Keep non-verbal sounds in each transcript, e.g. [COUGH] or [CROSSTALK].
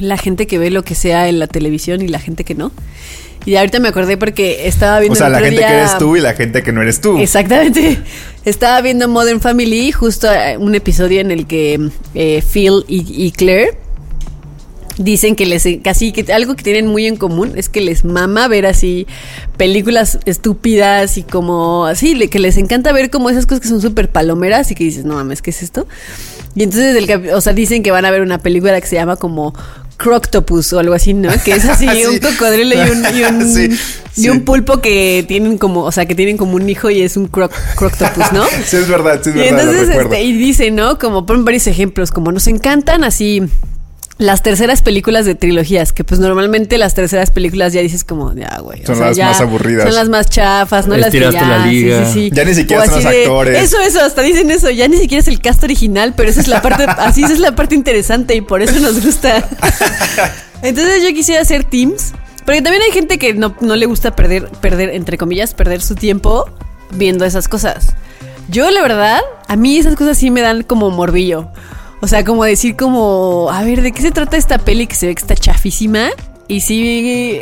la gente que ve lo que sea en la televisión y la gente que no. Y ahorita me acordé porque estaba viendo O sea, la gente que eres tú y la gente que no eres tú. Exactamente. [LAUGHS] Estaba viendo Modern Family, justo eh, un episodio en el que eh, Phil y, y Claire dicen que les casi que algo que tienen muy en común es que les mama ver así películas estúpidas y como así que les encanta ver como esas cosas que son súper palomeras y que dices no mames qué es esto y entonces el o sea dicen que van a ver una película que se llama como Croctopus o algo así no que es así [LAUGHS] Sí. un cocodrilo y un, y un, [LAUGHS] Sí, y sí. un pulpo que tienen como o sea que tienen como un hijo y es un croc, croctopus no [LAUGHS] Sí, es verdad, sí, es y verdad, lo entonces, recuerdo. este, y dice, ¿no? Como ponen varios ejemplos, como nos encantan así las terceras películas de trilogías, que pues normalmente las terceras películas ya dices como, ya, güey. o Son sea, las ya más aburridas. Son las más chafas, ¿no? Las que ya, la liga. sí, sí, sí. Ya ni siquiera O son los de- actores. Eso, eso, hasta dicen eso, ya ni siquiera es el cast original, pero esa es la parte, [LAUGHS] así esa es la parte interesante y por eso nos gusta. [LAUGHS] Entonces yo quisiera hacer teams, porque también hay gente que no, no le gusta perder, perder, entre comillas, perder su tiempo viendo esas cosas. Yo, la verdad, a mí esas cosas sí me dan como morbillo. O sea, como decir como, a ver, ¿de qué se trata esta peli que se ve que está chafísima? Y sí,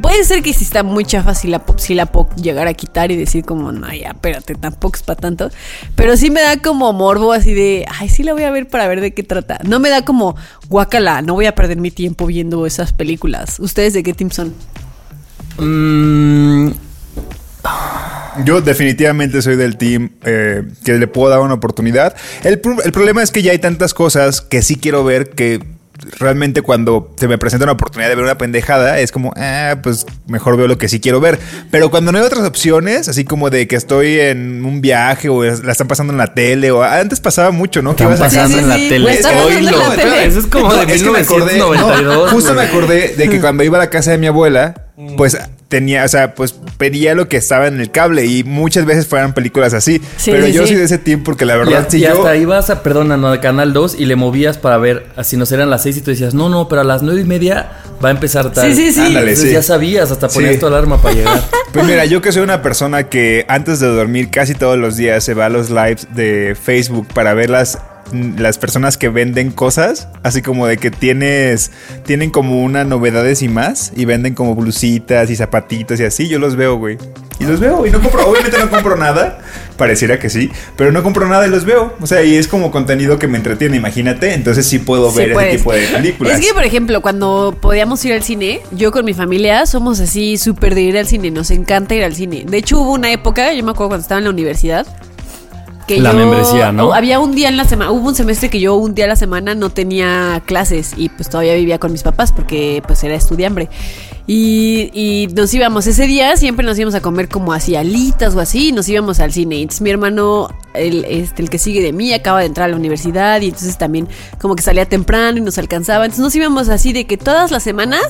puede ser que si está muy chafa, si la, si la puedo llegar a quitar y decir como, no, ya, espérate, tampoco es para tanto. Pero sí me da como morbo así de, ay, sí la voy a ver para ver de qué trata. No me da como, guácala, no voy a perder mi tiempo viendo esas películas. ¿Ustedes de qué team son? Mm, Yo definitivamente soy del team eh, que le puedo dar una oportunidad. El, pro- el problema es que ya hay tantas cosas que sí quiero ver que realmente cuando se me presenta una oportunidad de ver una pendejada es como, ah, pues mejor veo lo que sí quiero ver. Pero cuando no hay otras opciones, así como de que estoy en un viaje o la están pasando en la tele o antes pasaba mucho, ¿no? Que Están ibas a- pasando sí, en la sí, tele. me están pasando en Oílo. la tele. Eso es como de es que me acordé, 1992. no, justo me acordé de que cuando iba a la casa de mi abuela, pues tenía, o sea, pues pedía lo que estaba en el cable y muchas veces fueran películas así. Sí, pero sí, yo sí. soy de ese team porque la Y, verdad, hasta- si y yo. hasta ibas a, perdón, a Canal 2 y le movías para ver, así nos eran las 6 y tú decías, no, no, pero a las 9 y media va a empezar tal. Sí, sí, sí. Ándale, Entonces sí. ya sabías, hasta ponías Sí. tu alarma para llegar. [LAUGHS] Pues mira, yo que soy una persona que antes de dormir casi todos los días se va a los lives de Facebook para ver las, las personas que venden cosas, así como de que tienes, tienen como una novedades y más, y venden como blusitas y zapatitos y así, yo los veo, güey. Y los veo, y no compro, obviamente no compro nada, pareciera que sí, pero no compro nada y los veo. O sea, y es como contenido que me entretiene, imagínate, entonces sí puedo Sí ver ese tipo de películas. Es que, por ejemplo, cuando podíamos ir al cine, yo con mi familia somos así súper de ir al cine. Nos encanta ir al cine. De hecho, hubo una época, yo me acuerdo cuando estaba en la universidad, que La yo- membresía, ¿no? Había un día en la semana, hubo un semestre que yo un día a la semana no tenía clases y pues todavía vivía con mis papás porque pues era estudiambre. Y, y nos íbamos ese día, siempre nos íbamos a comer como así alitas o así, y nos íbamos al cine. Entonces mi hermano, el, este, el que sigue de mí, acaba de entrar a la universidad y entonces también como que salía temprano y nos alcanzaba. Entonces nos íbamos así de que todas las semanas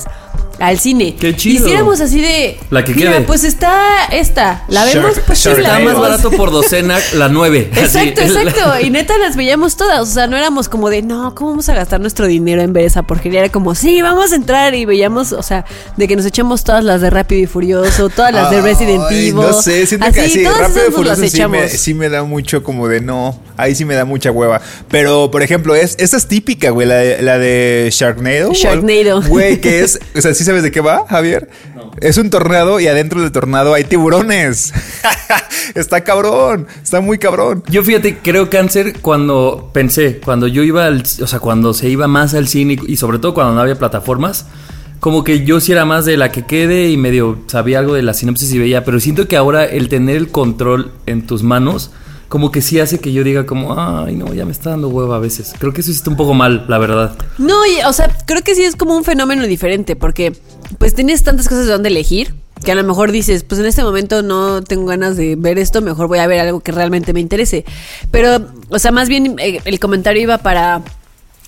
al cine. Qué chido. Hiciéramos así de... La que Mira, quede. pues está esta, la vemos Shark- pues sí, la Está más vemos". barato por docena [LAUGHS] la 9. Exacto, exacto. [LAUGHS] Y neta las veíamos todas. O sea, no éramos como de, no, ¿cómo vamos a gastar nuestro dinero en ver esa porquería? Era como, sí, vamos a entrar. Y veíamos, o sea, de que nos echamos todas las de Rápido y Furioso, todas las de Resident Evil. No sé, siento Así, que así, rápido y furioso sí me, echamos. sí me da mucho como de no. Ahí sí me da mucha hueva. Pero, por ejemplo, es, esta es típica, güey, la de, la de Sharknado. Sharknado. Güey, que es, o sea, ¿sí sabes de qué va, Javier? Es un tornado y adentro del tornado hay tiburones. [LAUGHS] está cabrón, está muy cabrón. Yo fíjate, creo cáncer cuando pensé, cuando yo iba al, o sea, cuando se iba más al cine y sobre todo cuando no había plataformas, como que yo sí era más de la que quede y medio sabía algo de la sinopsis y veía, pero siento que ahora el tener el control en tus manos como que sí hace que yo diga como, ay, no, ya me está dando hueva a veces. Creo que eso está un poco mal, la verdad. No, o sea, creo que sí es como un fenómeno diferente, porque pues tienes tantas cosas de donde elegir, que a lo mejor dices, pues en este momento no tengo ganas de ver esto, mejor voy a ver algo que realmente me interese. Pero, o sea, más bien eh, el comentario iba para,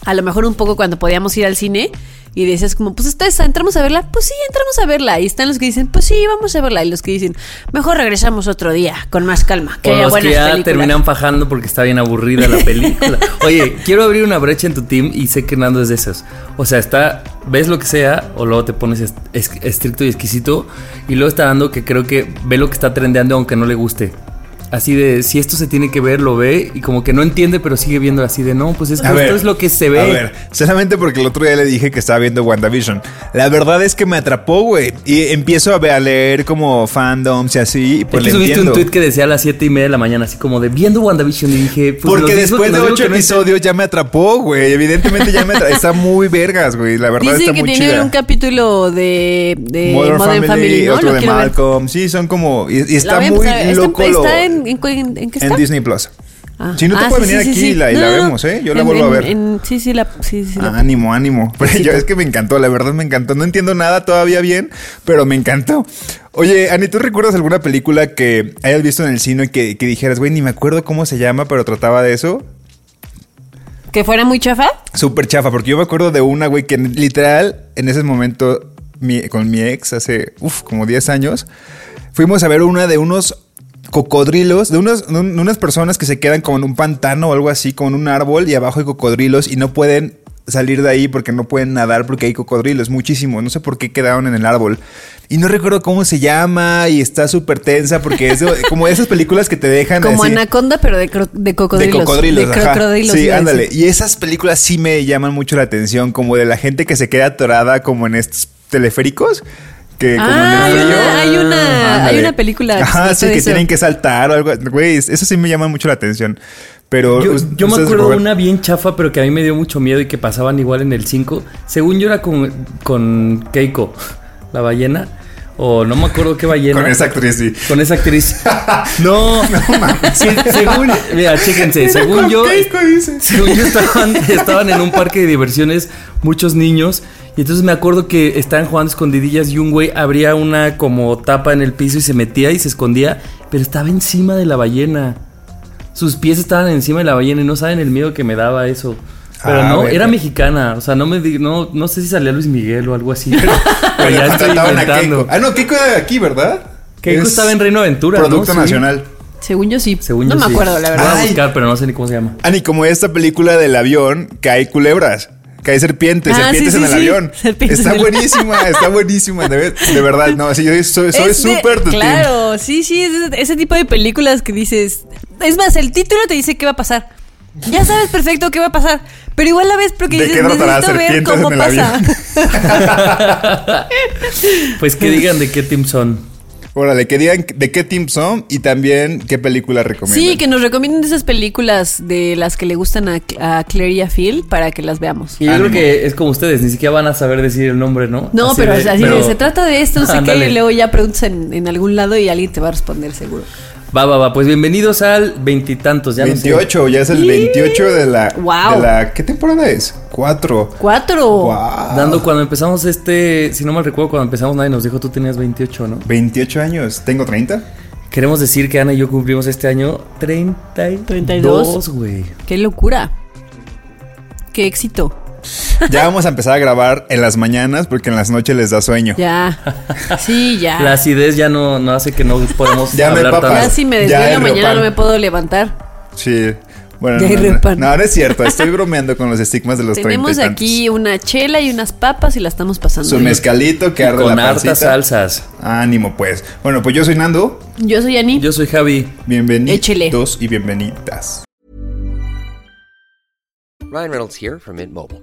a lo mejor un poco cuando podíamos ir al cine. Y decías como, pues está esa, ¿entramos a verla? Pues sí, entramos a verla. Y están los que dicen, pues sí, vamos a verla. Y los que dicen, mejor regresamos otro día, con más calma. Que o haya los que ya películas". terminan fajando porque está bien aburrida la película. [LAUGHS] Oye, quiero abrir una brecha en tu team y sé que Nando es de esos. O sea, está, ves lo que sea o luego te pones es- es- estricto y exquisito y luego está dando que creo que ve lo que está trendeando aunque no le guste. Así de, si esto se tiene que ver, lo ve y como que no entiende, pero sigue viendo así de, no, pues es que A esto ver, es lo que se ve. A ver, solamente porque el otro día le dije que estaba viendo WandaVision. La verdad es que me atrapó, güey. Y empiezo a, ver- a leer como fandoms y así. Y Es pues le subiste entiendo. un tweet que decía a las 7 y media de la mañana, así como de viendo WandaVision y dije, pues Porque después de nos dijo ocho que no episodios ya me atrapó, güey. Evidentemente ya me atrapó. Está muy vergas, güey. La verdad Dice está que muy tiene chida. un capítulo de, de Modern, Modern, Family, Family, ¿no? otro Lo de ver. Malcolm. Sí, son como. Y, está muy ver. loco. ¿Está, lo- está en, en, en- en qué está? en Disney Plus. Ah. Si no te Ah, puede sí, venir sí, aquí sí. y la, y No, la no, vemos, ¿eh? Yo la En- vuelvo a ver. en- sí, sí, la, sí, sí, la- Ah, ánimo, ánimo. [LAUGHS] Pero yo es que me encantó, la verdad me encantó. No entiendo nada todavía bien, pero me encantó. Oye, Ani, ¿tú recuerdas alguna película que hayas visto en el cine que, que dijeras, güey, ni me acuerdo cómo se llama, pero trataba de eso? ¿Que fuera muy chafa? Súper chafa, porque yo me acuerdo de una, güey, que literal en ese momento mi- con mi ex, hace, uf, como 10 años, fuimos a ver una de unos cocodrilos, de, unos, de un- de unas personas que se quedan como en un pantano o algo así, como en un árbol y abajo hay cocodrilos y no pueden salir de ahí porque no pueden nadar porque hay cocodrilos, muchísimo. No sé por qué quedaron en el árbol. Y no recuerdo cómo se llama y está súper tensa porque es de- [LAUGHS] como esas películas que te dejan Como así- Anaconda, pero de, cro- de cocodrilos. de cocodrilos, De ajá. crocodilos, Sí, ándale. Y esas películas sí me llaman mucho la atención, como de la gente que se queda atorada como en estos teleféricos. Que como Ah, en el hay una- hay una- Ándale. hay una película Ajá, sí, de que eso. tienen que saltar o algo. Güey, eso sí me llama mucho la atención. Pero Yo, me acuerdo de una bien chafa, pero que a mí me dio mucho miedo y que pasaban igual en el 5. Según yo era con, con Keiko, [LAUGHS] la ballena. O no me acuerdo qué ballena. Con esa actriz, sí. Con esa actriz. [LAUGHS] No, Sí, según. Mira, chéquense. Era según con yo. Keiko, dice. Según yo estaban, estaban en un parque de diversiones muchos niños. Y entonces me acuerdo que estaban jugando escondidillas y un güey abría una como tapa en el piso y se metía y se escondía. Pero estaba encima de la ballena. Sus pies estaban encima de la ballena y no saben el miedo que me daba eso. Pero Ah, no, bueno. era mexicana. O sea, no me di- no, no sé si salía Luis Miguel o algo así. Pero, [LAUGHS] pero Pero ya estoy contrataban a inventando. Keiko. Ah, no, Keiko era de aquí, ¿verdad? Keiko Es estaba en Reino Aventura, ¿no? Producto Sí. nacional. Según yo sí. Según no yo me sí. acuerdo, la Voy verdad. a Ay. buscar, pero no sé ni cómo se llama. Ani, como esta película del avión, que hay culebras. Que hay serpientes, Ah, serpientes sí, en sí, el sí. avión. [LAUGHS] Serpientes está el- buenísima, está [LAUGHS] buenísima. De, de verdad, no, sí, yo soy soy Es de- súper team. Claro, sí, sí, es ese, tipo de películas que dices. Es más, el título te dice qué va a pasar. Ya sabes perfecto qué va a pasar. Pero igual la ves porque ¿De dices, qué necesito ver cómo pasa. [LAUGHS] Pues que digan de qué team son. Órale, que digan de qué team son y también qué película recomiendan. Sí, que nos recomienden esas películas de las que le gustan a, a Claire y a Phil para que las veamos. Y yo Ánimo. creo que es como ustedes, ni siquiera van a saber decir el nombre, ¿no? No, Así pero de- así de, se trata de esto, no sé qué, y luego ya preguntas en, en algún lado y alguien te va a responder seguro. Va, va, va. Pues bienvenidos al veintitantos, ya no sé. 28, ya es el 28 de la, Wow. de la ¿Qué temporada es? Cuatro. ¡Cuatro! Wow. Dando cuando empezamos este, si no mal recuerdo, cuando empezamos nadie nos dijo tú tenías 28, ¿no? 28 años. ¿Tengo 30? Queremos decir que Ana y yo cumplimos este año 32, 32. güey. ¡Qué locura! ¡Qué éxito! [LAUGHS] Ya vamos a empezar a grabar en las mañanas porque en las noches les da sueño. Ya. Sí, ya. La acidez ya no, no hace que no podemos [LAUGHS] Ya me hablar. Ya tanto. si me desvelo mañana no me puedo levantar. Sí. Bueno, Ya hay no, no, repan. no, no es cierto. Estoy bromeando con los estigmas de los 30 Tenemos y tantos. aquí una chela y unas papas y la estamos pasando. Su bien. mezcalito que arde Con la hartas salsas. Ánimo, pues. Bueno, pues yo soy Nando. Yo soy Ani. Yo soy Javi. Bienvenidos Échele. y bienvenidas. Ryan Reynolds here from Mint Mobile.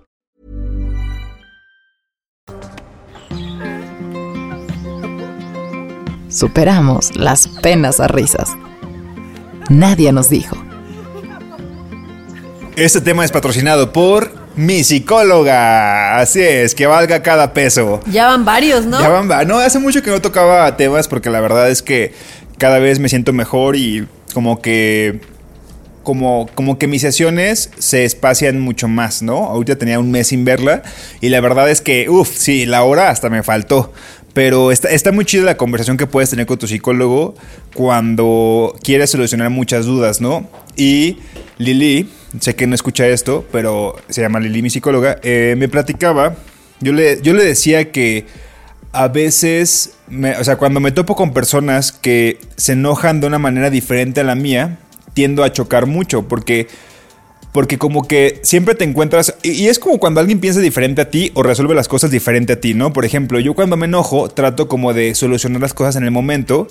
Superamos las penas a risas. Nadie nos dijo. Este tema es patrocinado por mi psicóloga. Así es, que valga cada peso. Ya van varios, ¿no? Ya van, va- no, hace mucho que no tocaba temas porque la verdad es que cada vez me siento mejor y como que como, como que mis sesiones se espacian mucho más, ¿no? Ahorita tenía un mes sin verla y la verdad es que, uff, sí, la hora hasta me faltó. Pero está, está muy chida la conversación que puedes tener con tu psicólogo cuando quieres solucionar muchas dudas, ¿no? Y Lili, sé que no escucha esto, pero se llama Lili, mi psicóloga, eh, me platicaba, yo le, yo le decía que a veces, o sea, cuando me topo con personas que se enojan de una manera diferente a la mía, tiendo a chocar mucho porque porque como que siempre te encuentras y, es como cuando alguien piensa diferente a ti o resuelve las cosas diferente a ti, ¿no? Por ejemplo, yo cuando me enojo trato como de solucionar las cosas en el momento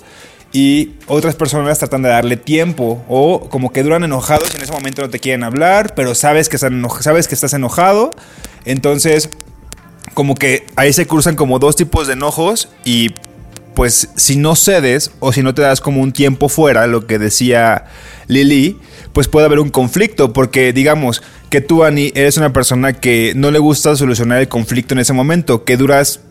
y otras personas tratan de darle tiempo o como que duran enojados y en ese momento no te quieren hablar, pero sabes que están sabes que estás enojado, entonces como que ahí se cruzan como dos tipos de enojos y pues si no cedes o si no te das como un tiempo fuera, lo que decía Lili, pues puede haber un conflicto porque digamos que tú, Ani, eres una persona que no le gusta solucionar el conflicto en ese momento, que duras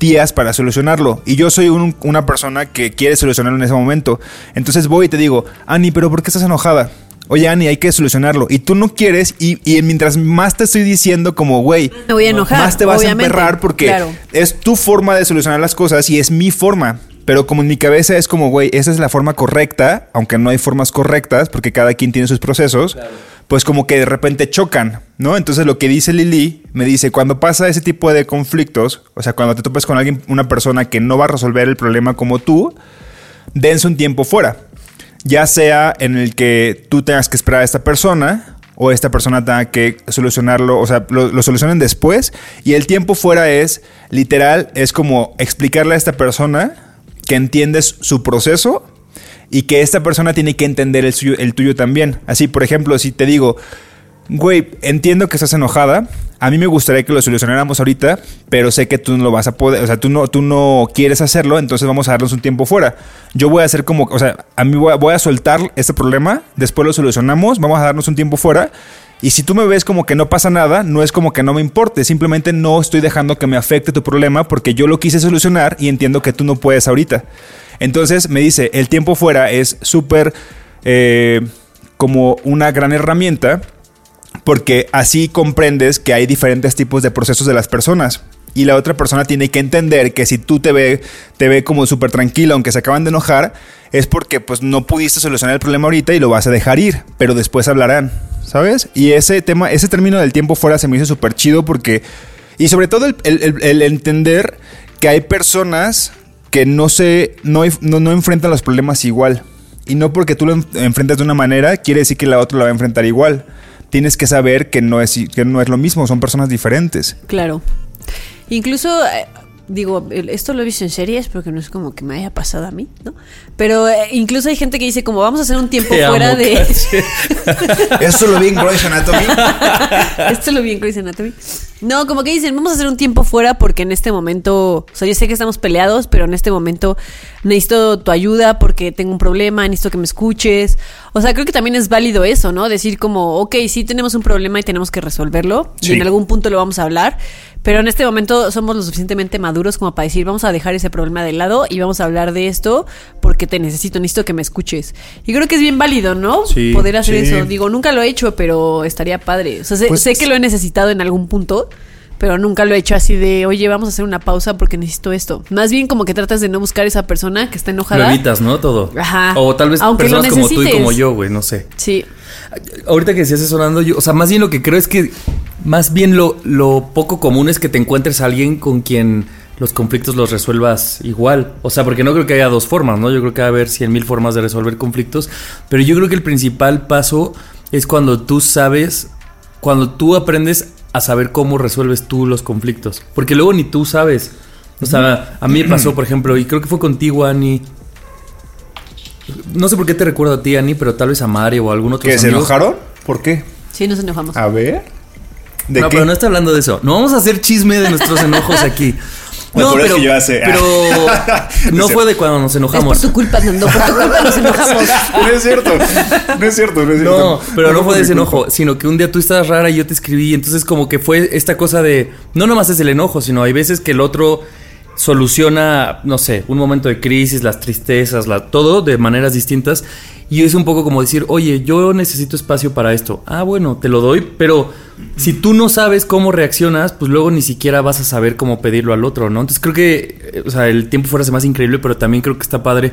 días para solucionarlo. Y yo soy un- una persona que quiere solucionarlo en ese momento. Entonces voy y te digo, Ani, pero ¿por qué estás enojada? Oye, Ani, hay que solucionarlo. Y tú no quieres, y, y mientras más te estoy diciendo, como, güey, Me voy a enojar, más te vas obviamente. a emperrar porque Claro. es tu forma de solucionar las cosas y es mi forma. Pero como en mi cabeza es como, güey, esa es la forma correcta, aunque no hay formas correctas, porque cada quien tiene sus procesos, pues como que de repente chocan, ¿no? Entonces lo que dice Lili, me dice, cuando pasa ese tipo de conflictos, o sea, cuando te topes con alguien, una persona que no va a resolver el problema como tú, dense un tiempo fuera. Ya sea en el que tú tengas que esperar a esta persona o esta persona tenga que solucionarlo, o sea, lo, lo solucionen después. Y el tiempo fuera es, literal, es como explicarle a esta persona que entiendes su proceso y que esta persona tiene que entender el, tuyo también. Así, por ejemplo, si te digo, güey, entiendo que estás enojada. A mí me gustaría que lo solucionáramos ahorita, pero sé que tú no lo vas a poder, o sea, tú no, tú no quieres hacerlo, entonces vamos a darnos un tiempo fuera. Yo voy a hacer como, o sea, a mí voy a soltar este problema, después lo solucionamos, vamos a darnos un tiempo fuera. Y si tú me ves como que no pasa nada, no es como que no me importe, simplemente no estoy dejando que me afecte tu problema porque yo lo quise solucionar y entiendo que tú no puedes ahorita. Entonces me dice, el tiempo fuera es súper eh, como una gran herramienta porque así comprendes que hay diferentes tipos de procesos de las personas. Y la otra persona tiene que entender que si tú te ve, te ve como súper tranquila, aunque se acaban de enojar, es porque pues no pudiste solucionar el problema ahorita y lo vas a dejar ir, pero después hablarán, ¿sabes? Y ese tema, ese término del tiempo fuera se me hizo súper chido porque... Y sobre todo el, entender que hay personas que no se... No, no, enfrentan los problemas igual. Y no porque tú lo en- enfrentas de una manera, quiere decir que la otra lo va a enfrentar igual. Tienes que saber que no es, que no es lo mismo, son personas diferentes. Claro. Incluso, eh, digo, esto lo he visto en series porque no es como que me haya pasado a mí, ¿no? Pero eh, incluso hay gente que dice como vamos a hacer un tiempo Te fuera amo, de... [LAUGHS] Eso lo vi en Grey's Anatomy. Esto lo vi en Grey's Anatomy. No, como que dicen, vamos a hacer un tiempo fuera porque en este momento, o sea, yo sé que estamos peleados, pero en este momento necesito tu ayuda porque tengo un problema, necesito que me escuches. O sea, creo que también es válido eso, ¿no? Decir como, ok, sí tenemos un problema y tenemos que resolverlo Sí. y en algún punto lo vamos a hablar, pero en este momento somos lo suficientemente maduros como para decir, vamos a dejar ese problema de lado y vamos a hablar de esto porque te necesito, necesito que me escuches. Y creo que es bien válido, ¿no? Sí, Poder hacer sí. eso. Digo, nunca lo he hecho, pero estaría padre. O sea, sé, Pues- sé que lo he necesitado en algún punto, pero nunca lo he hecho así de, oye, vamos a hacer una pausa porque necesito esto. Más bien como que tratas de no buscar esa persona que está Lo enojada. evitas, ¿no? Todo. Ajá. O tal vez Aunque lo personas como tú y como yo, güey, no sé. Sí. Ahorita que decías eso, Nando, yo, o sea, más bien lo que creo es que más bien lo, lo poco común es que te encuentres a alguien con quien los conflictos los resuelvas igual. O sea, porque no creo que haya dos formas, ¿no? Yo creo que va a haber cien mil formas de resolver conflictos. Pero yo creo que el principal paso es cuando tú sabes, cuando tú aprendes a saber cómo resuelves tú los conflictos. Porque luego ni tú sabes. O sea, a mí me pasó, por ejemplo, y creo que fue contigo, Ani. No sé por qué te recuerdo a ti, Ani, pero tal vez a Mario o a algún otro. ¿Que se enojaron? ¿Por qué? Sí, nos enojamos. A ver. ¿De no, qué? pero no está hablando de eso. No vamos a hacer chisme de nuestros enojos aquí. [LAUGHS] No, por eso pero, yo hace- pero [LAUGHS] No fue de cuando nos Es por enojamos. tu culpa, Nando. Por tu culpa nos enojamos. [LAUGHS] No es cierto. No es cierto, no es cierto. No, pero no fue de ese culpa. enojo, sino que un día tú estabas rara y yo te escribí, entonces como que fue esta cosa de, no nomás es el enojo, sino hay veces que el otro soluciona, no sé, un momento de crisis, las tristezas, la, todo de maneras distintas. Y es un poco como decir, oye, yo necesito espacio para esto. Ah, bueno, te lo doy, pero si tú no sabes cómo reaccionas, pues luego ni siquiera vas a saber cómo pedirlo al otro, ¿no? Entonces creo que, eh, o sea, el tiempo fuera se más increíble, pero también creo que está padre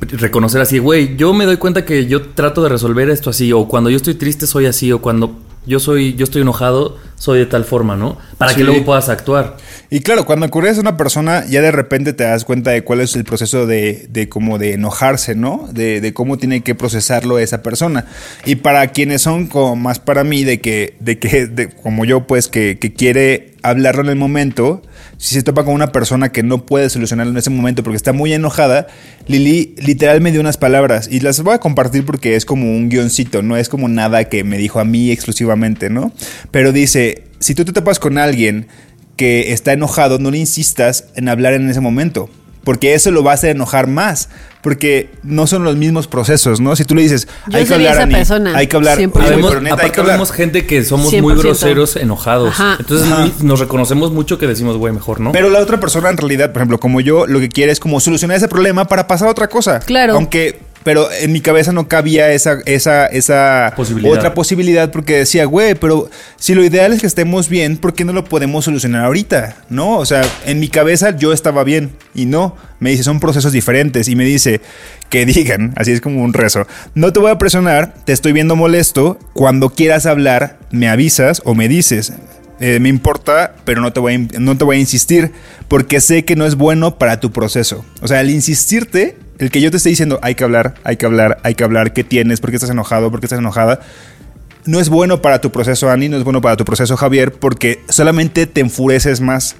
reconocer así, güey, yo me doy cuenta que yo trato de resolver esto así, o cuando yo estoy triste soy así, o cuando yo soy, yo estoy enojado, soy de tal forma, ¿no? Para Sí. que luego puedas actuar. Y claro, cuando ocurres a una persona, ya de repente te das cuenta de cuál es el proceso de, de como de enojarse, ¿no? De, de cómo tiene que procesarlo esa persona. Y para quienes son como más para mí, de que, de que, de- como yo, pues, que, que quiere hablarlo en el momento, si se topa con una persona que no puede solucionarlo en ese momento porque está muy enojada, Lili literal me dio unas palabras y las voy a compartir porque es como un guioncito, no es como nada que me dijo a mí exclusivamente, ¿no? Pero dice, si tú te topas con alguien que está enojado, no le insistas en hablar en ese momento. Porque eso lo va a hacer enojar más. Porque no son los mismos procesos, ¿no? Si tú le dices, Yo hay que hablar, Ani, persona, hay que hablar. 100%. Oye, güey, Habemos- pero neta, hay que hablar. vemos gente que somos muy 100%. groseros, enojados. Ajá. Entonces Ajá. nos reconocemos mucho que decimos, güey, mejor, ¿no? Pero la otra persona en realidad, por ejemplo, como yo, lo que quiere es como solucionar ese problema para pasar a otra cosa. Claro. Aunque, pero en mi cabeza no cabía esa, esa, esa Posibilidad. otra posibilidad porque decía, güey, pero si lo ideal es que estemos bien, ¿por qué no lo podemos solucionar ahorita? ¿No? O sea, en mi cabeza yo estaba bien y no. Me dice, son procesos diferentes y me dice que digan, [LAUGHS] así es como un rezo, no te voy a presionar, te estoy viendo molesto, cuando quieras hablar, me avisas o me dices. Eh, me importa, pero no te, voy a, no te voy a insistir porque sé que no es bueno para tu proceso. O sea, al insistirte, el que yo te esté diciendo, hay que hablar, hay que hablar, hay que hablar, ¿qué tienes? ¿Por qué estás enojado? ¿Por qué estás enojada? No es bueno para tu proceso, Ani, no es bueno para tu proceso, Javier, porque solamente te enfureces más.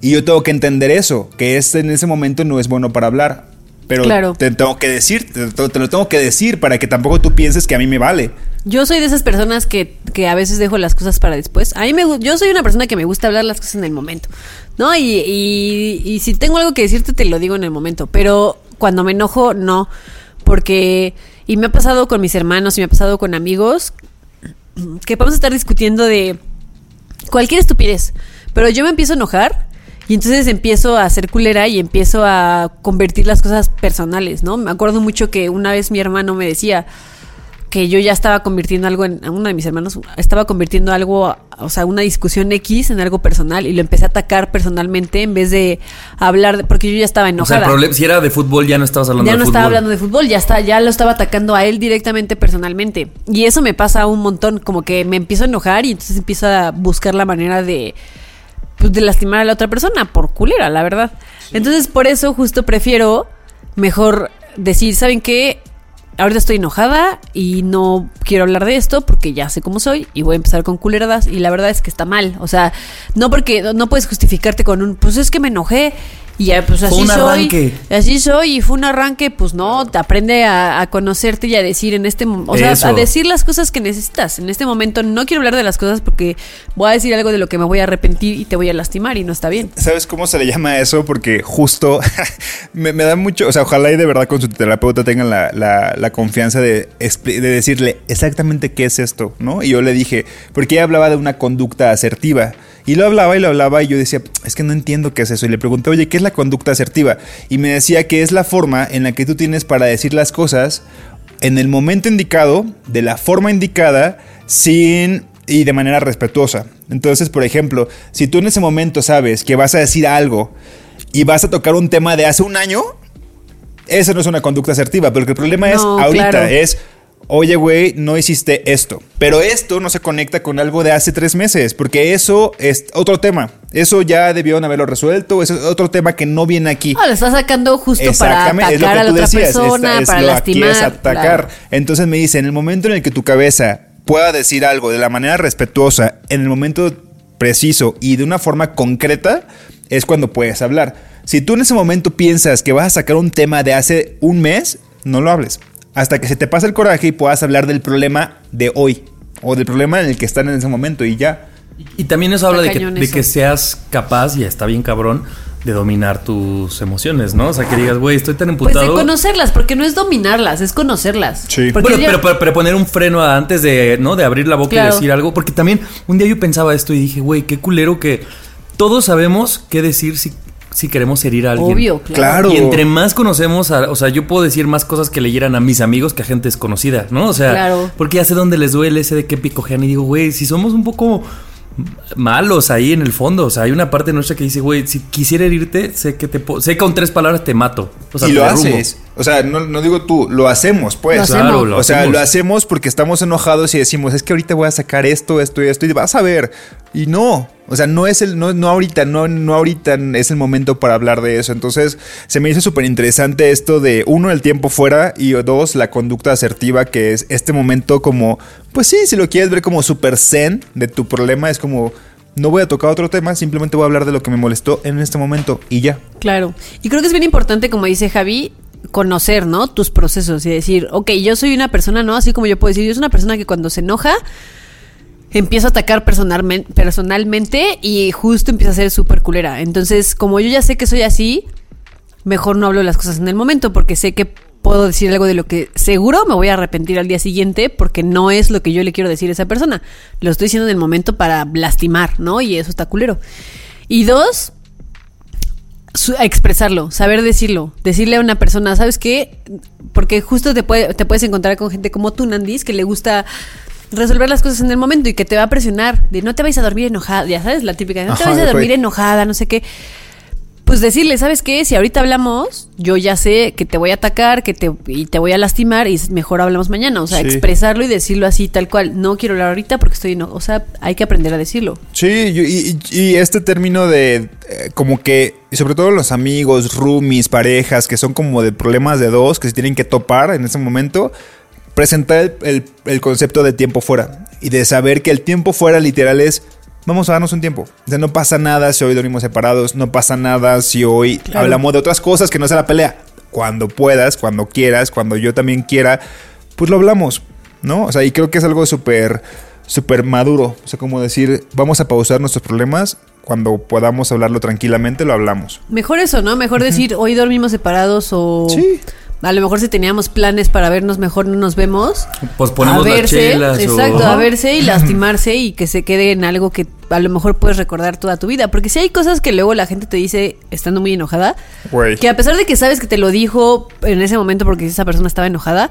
Y yo tengo que entender eso, que este en ese momento no es bueno para hablar. Pero Claro. te tengo que decir, te, te lo tengo que decir para que tampoco tú pienses que a mí me vale. Yo soy de esas personas que, que a veces dejo las cosas para después. A mí me, yo soy una persona que me gusta hablar las cosas en el momento, ¿no? Y, y, y si tengo algo que decirte, te lo digo en el momento. Pero cuando me enojo, no. Porque, y me ha pasado con mis hermanos y me ha pasado con amigos, que vamos a estar discutiendo de cualquier estupidez. Pero yo me empiezo a enojar y entonces empiezo a hacer culera y empiezo a convertir las cosas personales, ¿no? Me acuerdo mucho que una vez mi hermano me decía que yo ya estaba convirtiendo algo en uno de mis hermanos estaba convirtiendo algo, o sea, una discusión X en algo personal y lo empecé a atacar personalmente en vez de hablar de- porque yo ya estaba o sea, enojada. el problema, si era de fútbol, ya no estabas hablando ya de no fútbol. estaba hablando de fútbol, ya está, ya lo estaba atacando a él directamente personalmente. Y eso me pasa un montón, como que me empiezo a enojar y entonces empiezo a buscar la manera de pues, de lastimar a la otra persona por culera, la verdad. Entonces, por eso justo prefiero mejor decir, ¿saben qué? Ahorita estoy enojada y no quiero hablar de esto porque ya sé cómo soy y voy a empezar con culeradas y la verdad es que está mal. O sea, no porque no, puedes justificarte con un, pues es que me enojé y ya, pues Fue así un soy. arranque. Así soy y fue un arranque, pues no, te aprende a, a conocerte y a decir en este, mo- o sea, Eso. a decir las cosas que necesitas. En este momento no quiero hablar de las cosas porque voy a decir algo de lo que me voy a arrepentir y te voy a lastimar y no está bien. ¿Sabes cómo se le llama eso? Porque justo [LAUGHS] me, me da mucho, o sea, ojalá y de verdad con su terapeuta tengan la, la- la confianza de, de decirle exactamente qué es esto, ¿no? Y yo le dije, porque ella hablaba de una conducta asertiva. Y lo hablaba y lo hablaba y yo decía, es que no entiendo qué es eso. Y le pregunté, oye, ¿qué es la conducta asertiva? Y me decía que es la forma en la que tú tienes para decir las cosas en el momento indicado, de la forma indicada, sin y de manera respetuosa. Entonces, por ejemplo, si tú en ese momento sabes que vas a decir algo y vas a tocar un tema de hace un año, esa no es una conducta asertiva, pero el problema es ahorita, claro. es oye, güey, no hiciste esto. Pero esto no se conecta con algo de hace tres meses, porque eso es otro tema. Eso ya debieron haberlo resuelto, eso es otro tema que no viene aquí. Ah, lo está sacando justo para Exactamente, es lo atacar que a la otra decías, persona, esta- es para lo aquí es atacar. claro. Entonces me dice, en el momento en el que tu cabeza pueda decir algo de la manera respetuosa, en el momento preciso y de una forma concreta, es cuando puedes hablar. Si tú en ese momento piensas que vas a sacar un tema de hace un mes, no lo hables. Hasta que se te pase el coraje y puedas hablar del problema de hoy o del problema en el que están en ese momento y ya. Y también eso habla de que, de seas capaz, y está bien cabrón, de dominar tus emociones, ¿no? O sea, que digas, güey, estoy tan Pues de emputado. conocerlas, porque no es dominarlas, es conocerlas. Sí. Porque bueno, ya- pero, pero, pero poner un freno a- antes de, ¿no? De abrir la boca Claro. y decir algo. Porque también un día yo pensaba esto y dije, güey, qué culero que todos sabemos qué decir si, si queremos herir a alguien. Obvio, claro. Claro. Y entre más conocemos, a- o sea, yo puedo decir más cosas que le hieran a mis amigos que a gente desconocida, ¿no? O sea, Claro. porque ya sé dónde les duele ese de qué picojean y digo, güey, si somos un poco malos ahí en el fondo, o sea, hay una parte nuestra que dice, güey, si quisiera herirte, sé que te sé que con tres palabras te mato. O sea, y te lo haces. O sea, no, no digo tú, lo hacemos, pues. Lo hacemos. Claro, lo o sea, hacemos. lo hacemos porque estamos enojados y decimos, es que ahorita voy a sacar esto, esto y esto, y vas a ver. Y no. O sea, no es el, no, no ahorita, no, no ahorita es el momento para hablar de eso. Entonces, se me hizo súper interesante esto de, uno, el tiempo fuera, y dos, la conducta asertiva, que es este momento como, pues sí, si lo quieres ver como súper zen de tu problema, es como, no voy a tocar otro tema, simplemente voy a hablar de lo que me molestó en este momento y ya. Claro. Y creo que es bien importante, como dice Javi, conocer, ¿no? Tus procesos y decir, ok, yo soy una persona, ¿no? Así como yo puedo decir, yo soy una persona que cuando se enoja, empiezo a atacar personalmen- personalmente y justo empieza a ser súper culera. Entonces, como yo ya sé que soy así, mejor no hablo las cosas en el momento porque sé que puedo decir algo de lo que seguro me voy a arrepentir al día siguiente porque no es lo que yo le quiero decir a esa persona. Lo estoy diciendo en el momento para lastimar, ¿no? Y eso está culero. Y dos, expresarlo, saber decirlo, decirle a una persona, ¿sabes qué? Porque justo te, puede- te puedes encontrar con gente como tú, Nandis, que le gusta resolver las cosas en el momento y que te va a presionar de no te vais a dormir enojada, ya sabes, la típica, no te vais a dormir enojada, no sé qué. Pues decirle, ¿sabes qué? Si ahorita hablamos, yo ya sé que te voy a atacar, que te, y te voy a lastimar y mejor hablamos mañana. O sea, Sí. expresarlo y decirlo así, tal cual. No quiero hablar ahorita porque estoy eno- O sea, hay que aprender a decirlo. Sí, y, y- y este término de eh, como que, y sobre todo los amigos, roomies, parejas, que son como de problemas de dos, que se tienen que topar en ese momento, presentar el, el- el concepto de tiempo fuera y de saber que el tiempo fuera literal es, vamos a darnos un tiempo. O sea, no pasa nada si hoy dormimos separados, no pasa nada si hoy hablamos de otras cosas que no sea la pelea. Cuando puedas, cuando quieras, cuando yo también quiera, pues lo hablamos, ¿no? O sea, y creo que es algo súper, súper maduro. O sea, como decir, vamos a pausar nuestros problemas, cuando podamos hablarlo tranquilamente, lo hablamos. Mejor eso, ¿no? Mejor decir, hoy dormimos separados o... Sí. A lo mejor si teníamos planes para vernos, mejor no nos vemos. Posponemos a las verse, chelas o- exacto, a verse y lastimarse y que se quede en algo que a lo mejor puedes recordar toda tu vida. Porque si hay cosas que luego la gente te dice estando muy enojada, que a pesar de que sabes que te lo dijo en ese momento porque esa persona estaba enojada,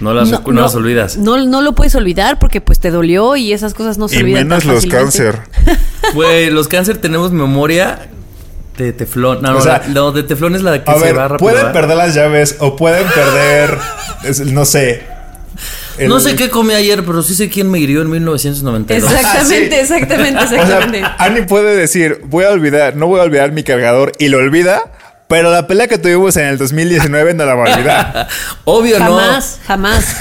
No las, no, las olvidas. No, no lo puedes olvidar porque pues te dolió y esas cosas no se Y olvidan. menos tan los fácilmente. cáncer. [LAUGHS] [LAUGHS] Güey, los cáncer tenemos memoria de teflón. No, no, O sea, la- no, de teflón es la que A se ver, va rápido. pueden ¿verdad? perder las llaves o pueden perder, [LAUGHS] es- no sé. el- No sé qué comí ayer, pero sí sé quién me hirió en 1992. Exactamente, Ah, exactamente, [LAUGHS] O sea, exactamente. Annie puede decir, voy a olvidar, no voy a olvidar mi cargador y lo olvida, pero la pelea que tuvimos en el 2019 no la va a olvidar. [LAUGHS] Obvio, jamás, jamás.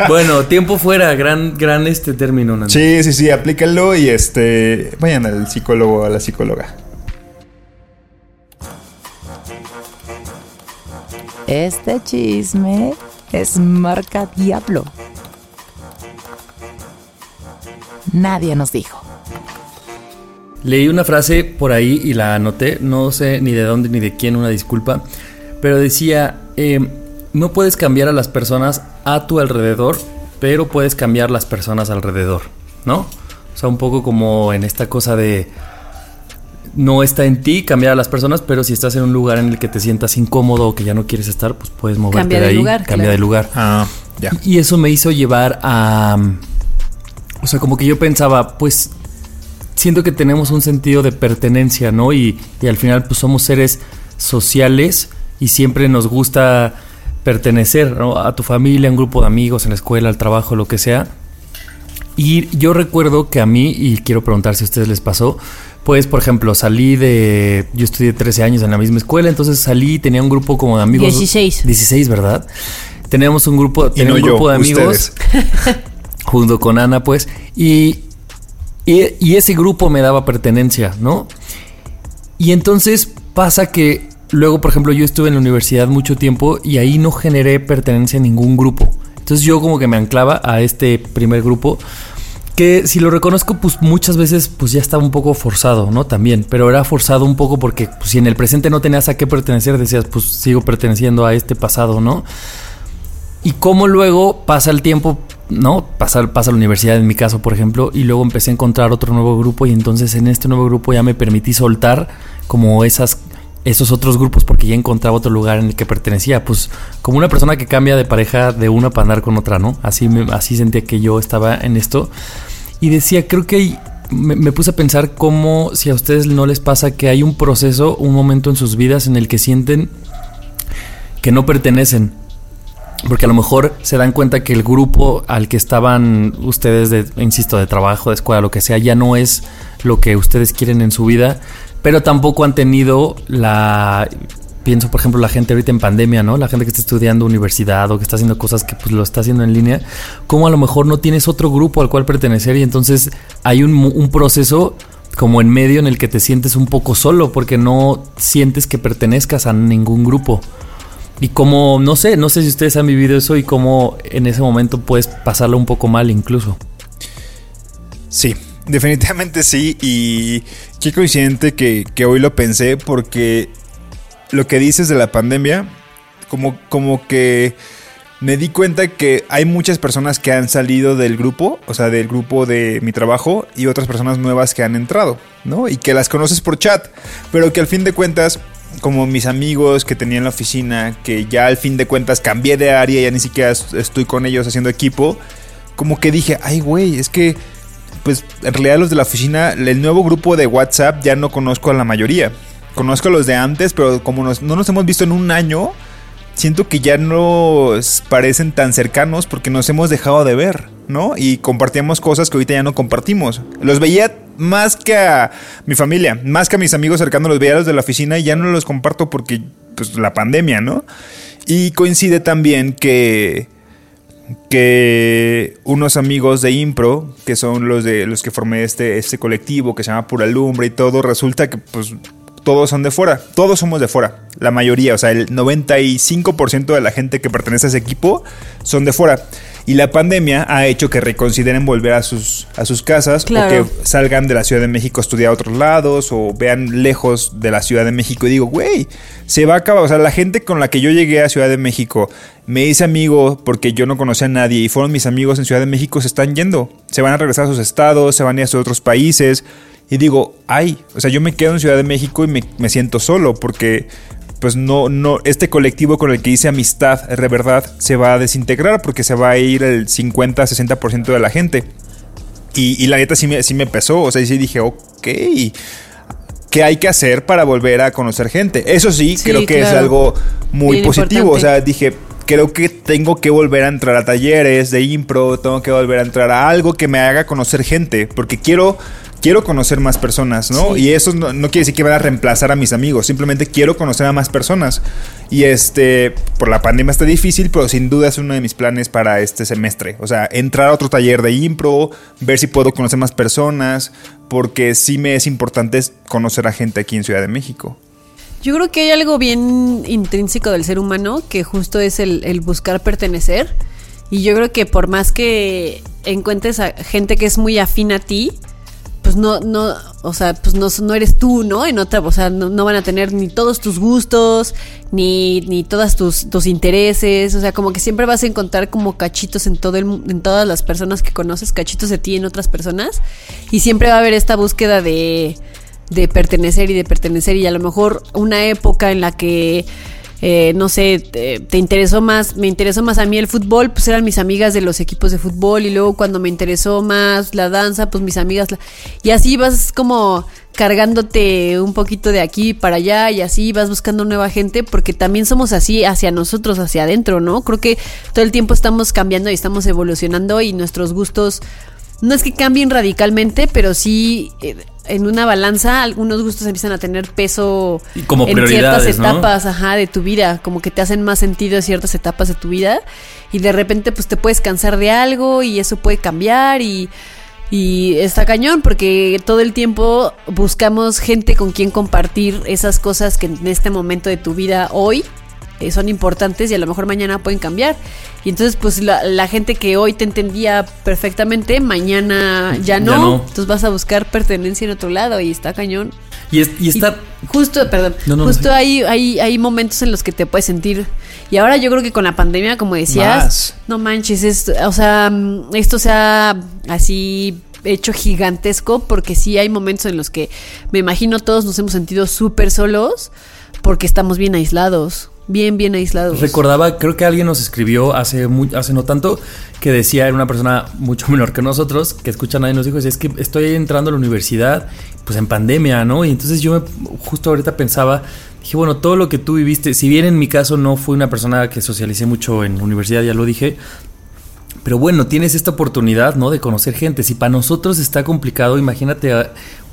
no. Bueno, tiempo fuera, gran, gran este término, Nando. Sí, sí, sí, aplíquenlo y este, vayan al psicólogo o a la psicóloga. Este chisme es marca Diablo. Nadie nos dijo. Leí una frase por ahí y la anoté, no sé ni de dónde ni de quién, una disculpa, pero decía, eh, no puedes cambiar a las personas a tu alrededor, pero puedes cambiar las personas alrededor, ¿no? O sea, un poco como en esta cosa de, no está en ti cambiar a las personas, pero si estás en un lugar en el que te sientas incómodo o que ya no quieres estar, pues puedes moverte Cambia de de ahí, lugar, cambia claro. de lugar. Ah, ya. Y eso me hizo llevar a... O sea, como que yo pensaba, pues siento que tenemos un sentido de pertenencia, ¿no? Y, y al final pues somos seres sociales y siempre nos gusta pertenecer ¿no? a tu familia, a un grupo de amigos, en la escuela, al trabajo, lo que sea. Y yo recuerdo que a mí, y quiero preguntar si a ustedes les pasó, pues por ejemplo, salí de, yo estudié 13 años en la misma escuela, entonces salí y tenía un grupo como de amigos. 16. 16, ¿verdad? Teníamos un grupo, tenía no un yo, grupo de amigos ustedes. [LAUGHS] junto con Ana, pues, y, y, y ese grupo me daba pertenencia, ¿no? Y entonces pasa que luego, por ejemplo, yo estuve en la universidad mucho tiempo y ahí no generé pertenencia a ningún grupo. Entonces yo como que me anclaba a este primer grupo que si lo reconozco, pues muchas veces pues ya estaba un poco forzado, ¿no? También, pero era forzado un poco porque pues, si en el presente no tenías a qué pertenecer, decías, pues sigo perteneciendo a este pasado, ¿no? Y cómo luego pasa el tiempo, ¿no? Pasa, pasa la universidad en mi caso, por ejemplo, y luego empecé a encontrar otro nuevo grupo y entonces en este nuevo grupo ya me permití soltar como esas esos otros grupos porque ya encontraba otro lugar en el que pertenecía, pues como una persona que cambia de pareja de una para andar con otra, ¿no? Así me, así sentía que yo estaba en esto. Y decía, creo que hay- me, puse a pensar cómo si a ustedes no les pasa que hay un proceso, un momento en sus vidas en el que sienten que no pertenecen, porque a lo mejor se dan cuenta que el grupo al que estaban ustedes, de, insisto, de trabajo, de escuela, lo que sea, ya no es lo que ustedes quieren en su vida, pero tampoco han tenido la... Pienso, por ejemplo, la gente ahorita en pandemia, ¿no? La gente que está estudiando universidad o que está haciendo cosas que pues lo está haciendo en línea, como a lo mejor no tienes otro grupo al cual pertenecer y entonces hay un, un proceso como en medio en el que te sientes un poco solo porque no sientes que pertenezcas a ningún grupo. Y como, no sé, no sé si ustedes han vivido eso y cómo en ese momento puedes pasarlo un poco mal incluso. Sí, definitivamente sí. Y qué coincidente que, que hoy lo pensé porque lo que dices de la pandemia, como, como que me di cuenta que hay muchas personas que han salido del grupo, o sea, del grupo de mi trabajo, y otras personas nuevas que han entrado, ¿no? Y que las conoces por chat, pero que al fin de cuentas, como mis amigos que tenía en la oficina, que ya al fin de cuentas cambié de área, ya ni siquiera est- estoy con ellos haciendo equipo, como que dije, ay, güey, es que pues en realidad los de la oficina, el nuevo grupo de WhatsApp ya no conozco a la mayoría. Conozco a los de antes, pero como nos- no nos hemos visto en un año, siento que ya nos parecen tan cercanos porque nos hemos dejado de ver, ¿no? Y compartíamos cosas que ahorita ya no compartimos. Los veía más que a mi familia, más que a mis amigos cercanos, los veía a los de la oficina y ya no los comparto porque, pues, la pandemia, ¿no? Y coincide también que que unos amigos de Impro, que son los de los que formé este, este colectivo que se llama Pura Lumbre y todo, resulta que pues todos son de fuera, todos somos de fuera, la mayoría, o sea, el 95% de la gente que pertenece a ese equipo son de fuera. Y la pandemia ha hecho que reconsideren volver a sus, a sus casas Claro. o que salgan de la Ciudad de México a estudiar a otros lados o vean lejos de la Ciudad de México y digo, güey, se va a acabar. O sea, la gente con la que yo llegué a Ciudad de México me hice amigo porque yo no conocía a nadie y fueron mis amigos en Ciudad de México, se están yendo. Se van a regresar a sus estados, se van a ir a sus otros países. Y digo, ay, o sea, yo me quedo en Ciudad de México y me, me siento solo porque pues no, no, este colectivo con el que hice amistad de verdad se va a desintegrar porque se va a ir el 50-60% de la gente. Y, y la neta sí me, sí me pesó, o sea, sí dije, ok, ¿qué hay que hacer para volver a conocer gente? Eso sí, Sí, creo que es algo muy Bien positivo, o sea, importante. dije, creo que tengo que volver a entrar a talleres de impro, tengo que volver a entrar a algo que me haga conocer gente, porque quiero... Quiero conocer más personas, ¿no? Sí. Y eso no, no quiere decir que van a reemplazar a mis amigos, simplemente quiero conocer a más personas. Y este, por la pandemia está difícil, pero sin duda es uno de mis planes para este semestre. O sea, entrar a otro taller de impro, ver si puedo conocer más personas, porque sí me es importante conocer a gente aquí en Ciudad de México. Yo creo que hay algo bien intrínseco del ser humano que justo es el, el buscar pertenecer. Y yo creo que por más que encuentres a gente que es muy afín a ti, pues no, no, o sea, pues no, no eres tú, ¿no? En otra, o sea, no, van a tener ni todos tus gustos, ni, ni todas tus, tus intereses. O sea, como que siempre vas a encontrar como cachitos en todo el en todas las personas que conoces, cachitos de ti en otras personas. Y siempre va a haber esta búsqueda de de pertenecer y de pertenecer y a lo mejor una época en la que eh, no sé, te, te interesó más, me interesó más a mí el fútbol, pues eran mis amigas de los equipos de fútbol y luego cuando me interesó más la danza, pues mis amigas, y así vas como cargándote un poquito de aquí para allá y así vas buscando nueva gente porque también somos así hacia nosotros, hacia adentro, ¿no? Creo que todo el tiempo estamos cambiando y estamos evolucionando y nuestros gustos no es que cambien radicalmente, pero sí eh, en una balanza algunos gustos empiezan a tener peso Y como en ciertas etapas, ajá, de tu vida, como que te hacen más sentido ciertas etapas de tu vida y de repente pues te puedes cansar de algo y eso puede cambiar y y está cañón porque todo el tiempo buscamos gente con quien compartir esas cosas que en este momento de tu vida hoy eh, son importantes y a lo mejor mañana pueden cambiar. Y entonces, pues la, la gente que hoy te entendía perfectamente, mañana ya no. Ya no. Entonces vas a buscar pertenencia en otro lado y está cañón. Y, es- y está. Justo, perdón, No, no, justo no. hay, hay, hay momentos en los que te puedes sentir. Y ahora yo creo que con la pandemia, como decías, Más. no manches, es, o sea, esto se ha así hecho gigantesco porque sí hay momentos en los que me imagino todos nos hemos sentido súper solos porque estamos bien aislados, bien, bien aislados. Recordaba, creo que alguien nos escribió hace, mu- hace no tanto que decía, era una persona mucho [LAUGHS] menor que nosotros, que escucha a nadie nos dijo, es que estoy entrando a la universidad, pues en pandemia, ¿no? Y entonces yo me, justo ahorita pensaba, dije, bueno, todo lo que tú viviste, si bien en mi caso no fui una persona que socialicé mucho en universidad, ya lo dije, pero bueno, tienes esta oportunidad, ¿no? De conocer gente. Si para nosotros está complicado, imagínate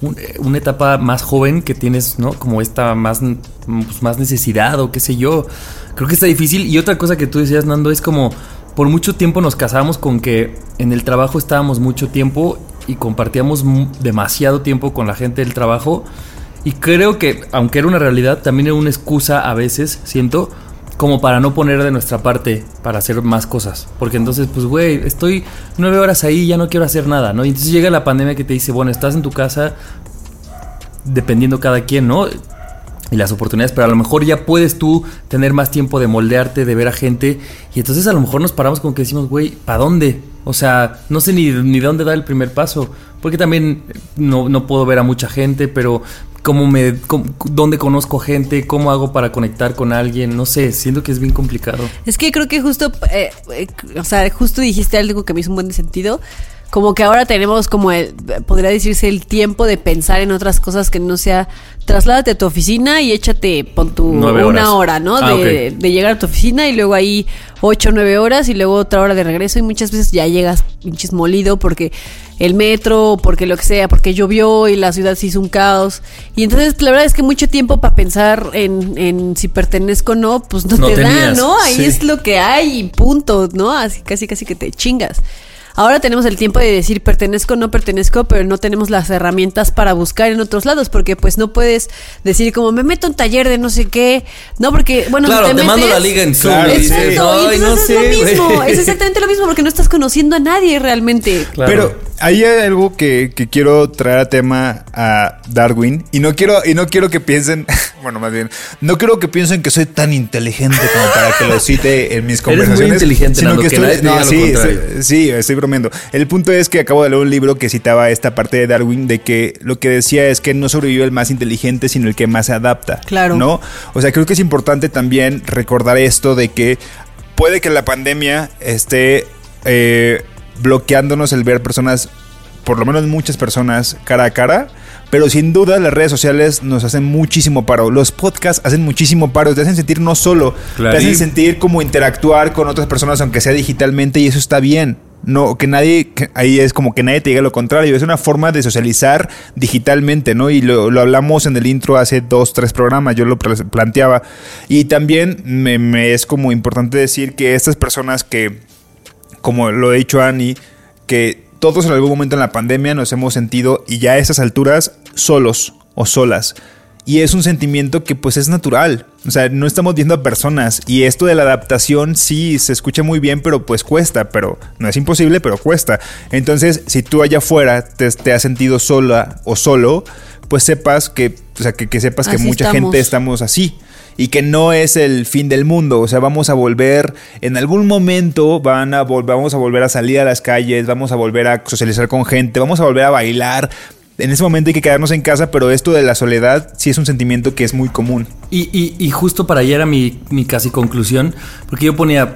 un- eh, una etapa más joven que tienes, ¿no? Como esta más, pues, más necesidad o qué sé yo. Creo que está difícil. Y otra cosa que tú decías, Nando, es como por mucho tiempo nos casábamos con que en el trabajo estábamos mucho tiempo y compartíamos demasiado tiempo con la gente del trabajo. Y creo que, aunque era una realidad, también era una excusa a veces, siento, como para no poner de nuestra parte para hacer más cosas. Porque entonces, pues, güey, estoy nueve horas ahí ya no quiero hacer nada, ¿no? Y entonces llega la pandemia que te dice, bueno, estás en tu casa, dependiendo cada quien, ¿no? Y las oportunidades, pero a lo mejor ya puedes tú tener más tiempo de moldearte, de ver a gente. Y entonces a lo mejor nos paramos con que decimos, güey, ¿para dónde? O sea, no sé ni, ni de dónde dar el primer paso. Porque también no, no puedo ver a mucha gente, pero cómo me, dónde conozco gente, cómo hago para conectar con alguien, no sé, siento que es bien complicado. Es que creo que justo, eh, eh, o sea, justo dijiste algo que me hizo un buen sentido. Como que ahora tenemos como, el, podría decirse, el tiempo de pensar en otras cosas que no sea, trasládate a tu oficina y échate, pon tu Nueve una horas. hora, ¿no? Ah, de, de llegar a tu oficina y luego ahí ocho, nueve horas y luego otra hora de regreso y muchas veces ya llegas pinches molido porque el metro, porque lo que sea, porque llovió y la ciudad se hizo un caos. Y entonces la verdad es que mucho tiempo para pensar en, en si pertenezco o no, pues no, No te da, ¿no? Ahí sí. es lo que hay y punto, ¿no? Así casi casi que te chingas. Ahora tenemos el tiempo de decir pertenezco o no pertenezco, pero no tenemos las herramientas para buscar en otros lados, porque pues no puedes decir como me meto un taller de no sé qué, no porque bueno claro, si te, te, mando la liga en Zoom. Claro, Exacto, y "Ay, no sé, es lo mismo, güey". [LAUGHS] es exactamente lo mismo porque no estás conociendo a nadie realmente. Claro. Pero ahí hay algo que, que quiero traer a tema a Darwin y no quiero y no quiero que piensen, [LAUGHS] bueno, más bien, no quiero que piensen que soy tan inteligente como para que lo cite en mis Eres muy conversaciones. inteligente, Nando, que diga lo sí, sí, sí, estoy bromeando. El punto es que acabo de leer un libro que citaba esta parte de Darwin de que lo que decía es que no sobrevive el más inteligente, sino el que más se adapta. Claro. ¿No? O sea, creo que es importante también recordar esto de que puede que la pandemia esté eh, bloqueándonos el ver personas, por lo menos muchas personas, cara a cara. Pero sin duda las redes sociales nos hacen muchísimo paro. Los podcasts hacen muchísimo paro. Te hacen sentir no solo, te hacen sentir como interactuar con otras personas, aunque sea digitalmente, y eso está bien. No, que nadie, ahí es como que nadie te diga lo contrario. Es una forma de socializar digitalmente, ¿no? Y lo, lo hablamos en el intro hace dos, tres programas, yo lo pla- planteaba. Y también me, me es como importante decir que estas personas que, como lo he dicho Annie, que todos en algún momento en la pandemia nos hemos sentido, y ya a estas alturas, solos o solas. Y es un sentimiento que pues es natural. O sea, no estamos viendo a personas. Y esto de la adaptación sí se escucha muy bien, pero pues cuesta. Pero no es imposible, pero cuesta. Entonces, si tú allá afuera te, te has sentido sola o solo, pues sepas que, o sea, que, que sepas que mucha estamos. gente estamos así. Y que no es el fin del mundo. O sea, vamos a volver, en algún momento van a vol- vamos a volver a salir a las calles, vamos a volver a socializar con gente, vamos a volver a bailar. En ese momento hay que quedarnos en casa, pero esto de la soledad sí es un sentimiento que es muy común. Y, y- justo para allá era mi, mi casi conclusión, porque yo ponía,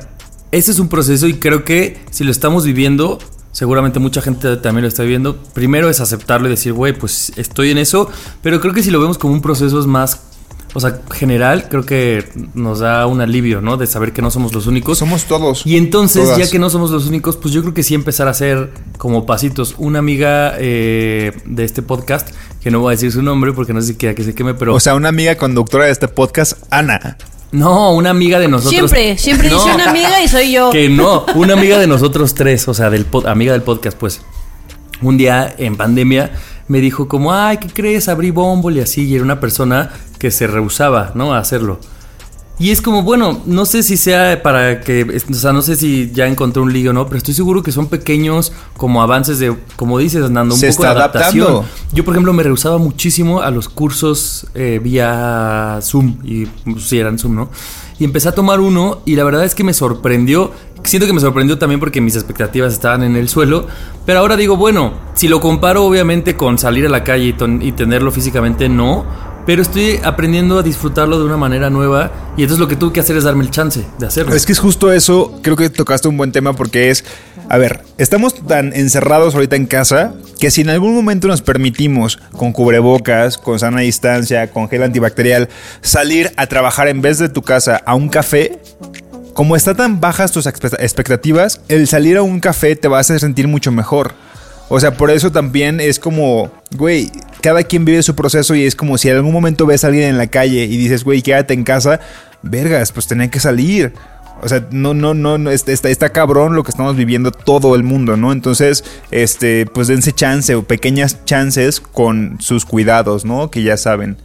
ese es un proceso y creo que si lo estamos viviendo, seguramente mucha gente también lo está viviendo, primero es aceptarlo y decir, güey, pues estoy en eso, pero creo que si lo vemos como un proceso es más, o sea, general, creo que nos da un alivio, ¿no? De saber que no somos los únicos. Somos todos. Y entonces, Todas. ya que no somos los únicos, pues yo creo que sí empezar a hacer como pasitos. Una amiga eh, de este podcast, que no voy a decir su nombre porque no sé si quiera que se queme, pero... O sea, una amiga conductora de este podcast, Ana. No, una amiga de nosotros. Siempre, siempre No, dice una amiga y soy yo. Que no, una amiga de nosotros tres, o sea, del pod- amiga del podcast, pues. Un día en pandemia me dijo como, ay, ¿qué crees? Abrí Bumble y así, y era una persona que se rehusaba, ¿no? A hacerlo. Y es como, bueno, no sé si sea para que, o sea, no sé si ya encontré un ligue o no, pero estoy seguro que son pequeños como avances de, como dices, Nando, un Se poco de está adaptación. adaptando. Yo, por ejemplo, me rehusaba muchísimo a los cursos eh, vía Zoom, y pues, sí, eran Zoom, ¿no? Y empecé a tomar uno y la verdad es que me sorprendió. Siento que me sorprendió también porque mis expectativas estaban en el suelo. Pero ahora digo, bueno, si lo comparo obviamente con salir a la calle y, y tenerlo físicamente, no. Pero estoy aprendiendo a disfrutarlo de una manera nueva y entonces lo que tuve que hacer es darme el chance de hacerlo. Es que es justo eso, creo que tocaste un buen tema porque es, a ver, estamos tan encerrados ahorita en casa que si en algún momento nos permitimos con cubrebocas, con sana distancia, con gel antibacterial, salir a trabajar en vez de tu casa a un café, como está tan bajas tus expe- expectativas, el salir a un café te va a hacer sentir mucho mejor. O sea, por eso también es como, güey, cada quien vive su proceso y es como si en algún momento ves a alguien en la calle y dices, güey, quédate en casa, vergas, pues tenía que salir. O sea, no, no, no, no, está, está, está cabrón lo que estamos viviendo todo el mundo, ¿no? Entonces, este, pues dense chance o pequeñas chances con sus cuidados, ¿no? Que ya saben.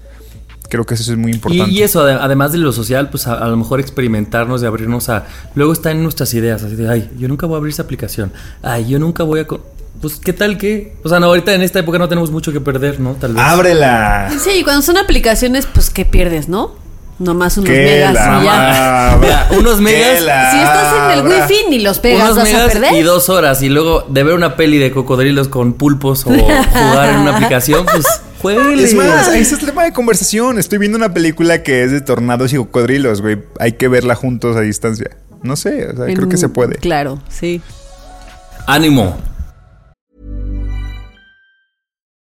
Creo que eso es muy importante. y eso, ade- además de lo social, pues a, a lo mejor experimentarnos y abrirnos a... Luego está en nuestras ideas, así de, ay, yo nunca voy a abrir esa aplicación. Ay, yo nunca voy a... co-". Pues, ¿qué tal que? O sea, no, ahorita en esta época no tenemos mucho que perder, ¿no? Tal vez. ¡Ábrela! Sí, cuando son aplicaciones, pues que pierdes, ¿no? Nomás unos ¡Que megas la y ya. Mira, unos megas, ¡Que la Si estás en el wifi ni los pegas, Unos vas a megas perder. y dos horas. Y luego de ver una peli de cocodrilos con pulpos o jugar en una aplicación, pues [LAUGHS] jueguele. Es más, ese es el tema de conversación. Estoy viendo una película que es de tornados y cocodrilos, güey. Hay que verla juntos a distancia. No sé, o sea, creo que se puede. Claro, sí. Ánimo.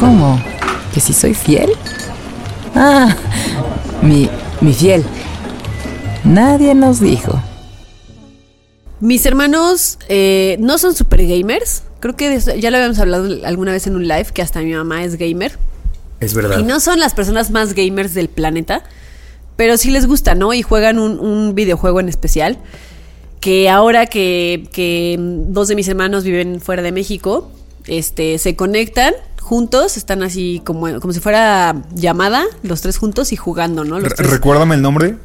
¿Cómo? ¿Que si soy fiel? Ah, mi, mi fiel. Nadie nos dijo. Mis hermanos eh, no son super gamers. Creo que eso- ya lo habíamos hablado alguna vez en un live, que hasta mi mamá es gamer. Es verdad. Y no son las personas más gamers del planeta, pero sí les gusta, ¿no? Y juegan un, un videojuego en especial. Que ahora que, que dos de mis hermanos viven fuera de México, este, se conectan juntos, están así como, como si fuera llamada, los tres juntos y jugando, ¿no? Los Re- tres. Recuérdame el nombre.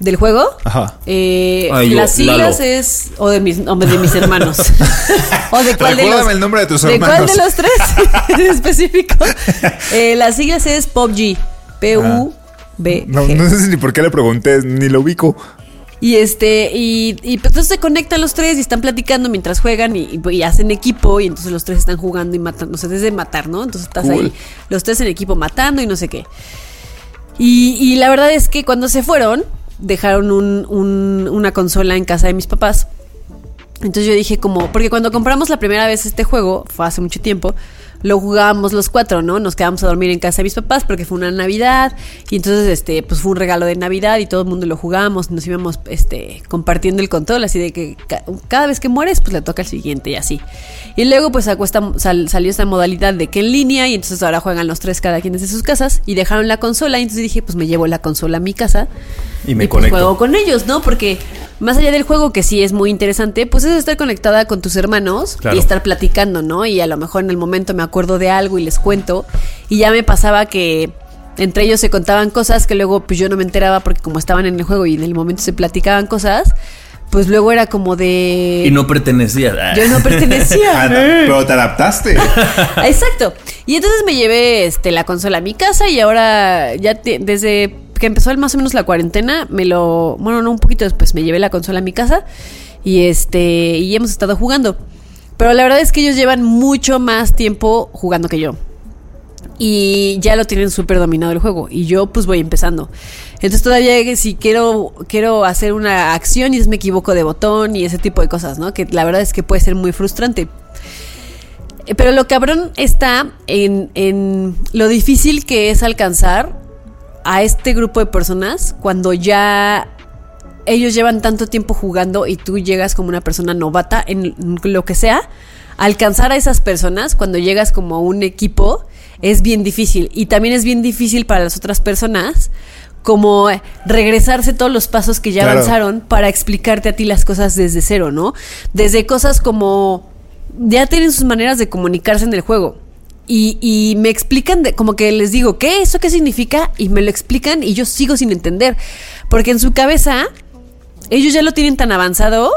¿Del juego? Ajá. Eh, Ay, yo, las siglas Lalo. es. O de mis, o de mis hermanos. [LAUGHS] o de cuál de los. Recuérdame el nombre de tus ¿De cuál hermanos. de los tres [LAUGHS] [LAUGHS] en específico? Eh, las siglas es PUBG. P-U-B. No, no sé ni por qué le pregunté, ni lo ubico. Y este, y, y pues entonces se conectan los tres y están platicando mientras juegan y, y- y hacen equipo y entonces los tres están jugando y matando, o sea, es de matar, ¿no? Entonces estás Cool. ahí, los tres en equipo matando y no sé qué. Y, y la verdad es que cuando se fueron, dejaron un- un- una consola en casa de mis papás. Entonces yo dije como, porque cuando compramos la primera vez este juego, fue hace mucho tiempo, lo jugábamos los cuatro, ¿no? Nos quedamos a dormir en casa de mis papás porque fue una Navidad y entonces este pues fue un regalo de Navidad y todo el mundo lo jugábamos, nos íbamos este compartiendo el control así de que ca- cada vez que mueres pues le toca al siguiente y así. Y luego pues sacó esta- sal- salió esta modalidad de que en línea y entonces ahora juegan los tres cada quien desde sus casas y dejaron la consola y entonces dije pues me llevo la consola a mi casa Y me pues, juego con ellos, ¿no? Porque más allá del juego, que sí es muy interesante, pues es estar conectada con tus hermanos Claro. y estar platicando, ¿no? Y a lo mejor en el momento me acuerdo de algo y les cuento. Y ya me pasaba que entre ellos se contaban cosas que luego pues yo no me enteraba porque como estaban en el juego y en el momento se platicaban cosas, pues luego era como de... Y no pertenecía. Yo no pertenecía. [LAUGHS] Ah, Pero te adaptaste. [LAUGHS] Exacto. Y entonces me llevé este, la consola a mi casa y ahora ya te- desde que empezó el- más o menos la cuarentena, me lo... Bueno, no, un poquito después me llevé la consola a mi casa y este y hemos estado jugando. Pero la verdad es que ellos llevan mucho más tiempo jugando que yo. Y ya lo tienen súper dominado el juego. Y yo pues voy empezando. Entonces todavía si quiero, quiero hacer una acción y me equivoco de botón y ese tipo de cosas, ¿no? Que la verdad es que puede ser muy frustrante. Eh, Pero lo cabrón está en, en lo difícil que es alcanzar a este grupo de personas cuando ya ellos llevan tanto tiempo jugando y tú llegas como una persona novata en lo que sea. Alcanzar a esas personas cuando llegas como a un equipo es bien difícil. Y también es bien difícil para las otras personas como regresarse todos los pasos que ya Claro. avanzaron para explicarte a ti las cosas desde cero, ¿no? Desde cosas como ya tienen sus maneras de comunicarse en el juego. Y, y me explican, de, como que les digo, ¿qué? ¿Eso qué significa? Y me lo explican y yo sigo sin entender. Porque en su cabeza, ellos ya lo tienen tan avanzado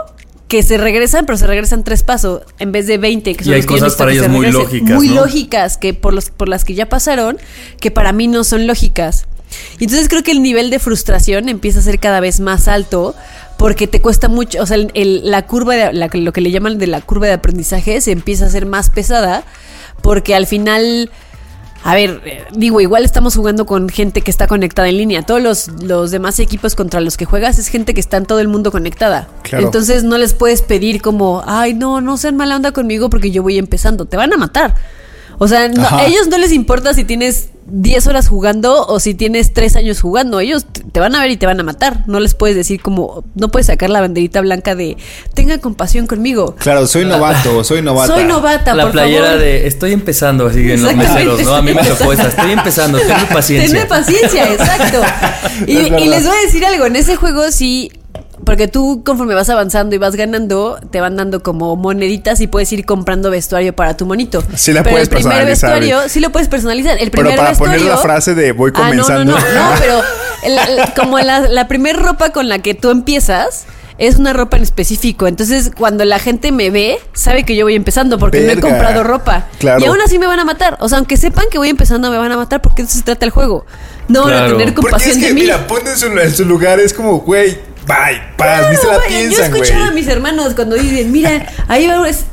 que se regresan, pero se regresan tres pasos en vez de 20. Que Y son hay los cosas para ellos muy regresen. lógicas, Muy ¿no? lógicas, que por, los, por las que ya pasaron, que para mí no son lógicas. Y entonces creo que el nivel de frustración empieza a ser cada vez más alto porque te cuesta mucho, o sea, el- el- la curva, de, la- lo que le llaman de la curva de aprendizaje se empieza a hacer más pesada porque al final, a ver, eh, digo, igual estamos jugando con gente que está conectada en línea. Todos los, los demás equipos contra los que juegas es gente que está en todo el mundo conectada. Claro. Entonces no les puedes pedir como, ay, no, no sean mala onda conmigo porque yo voy empezando. Te van a matar. O sea, no- a ellos no les importa si tienes 10 horas jugando o si tienes 3 años jugando. Ellos te van a ver y te van a matar. No les puedes decir como, no puedes sacar la banderita blanca de, tenga compasión conmigo. Claro, soy novato, soy novata. Soy novata, La por playera favor. de estoy empezando, así en los meseros, ¿no? A mí me tocó esa, estoy empezando, [LAUGHS] tenme paciencia. Tener paciencia, exacto. [LAUGHS] Y, y les voy a decir algo, en ese juego sí, porque tú conforme vas avanzando y vas ganando, te van dando como moneditas y puedes ir comprando vestuario para tu monito. Sí la pero puedes el primer personalizar. vestuario sí lo puedes personalizar. El Pero primer para poner la frase de voy Ah, no, comenzando. no, no, no, pero la- la- como la, la primer ropa con la que tú empiezas es una ropa en específico. Entonces, cuando la gente me ve, sabe que yo voy empezando porque no he comprado ropa. Claro. Y aún así me van a matar. O sea, aunque sepan que voy empezando, me van a matar porque eso se trata el juego. No van a tener compasión es que, de mí. mira, su, en su lugar, es como, güey, bye, paz, ni se la Claro, güey, yo güey. escuchaba a mis hermanos cuando dicen, mira, ahí va es-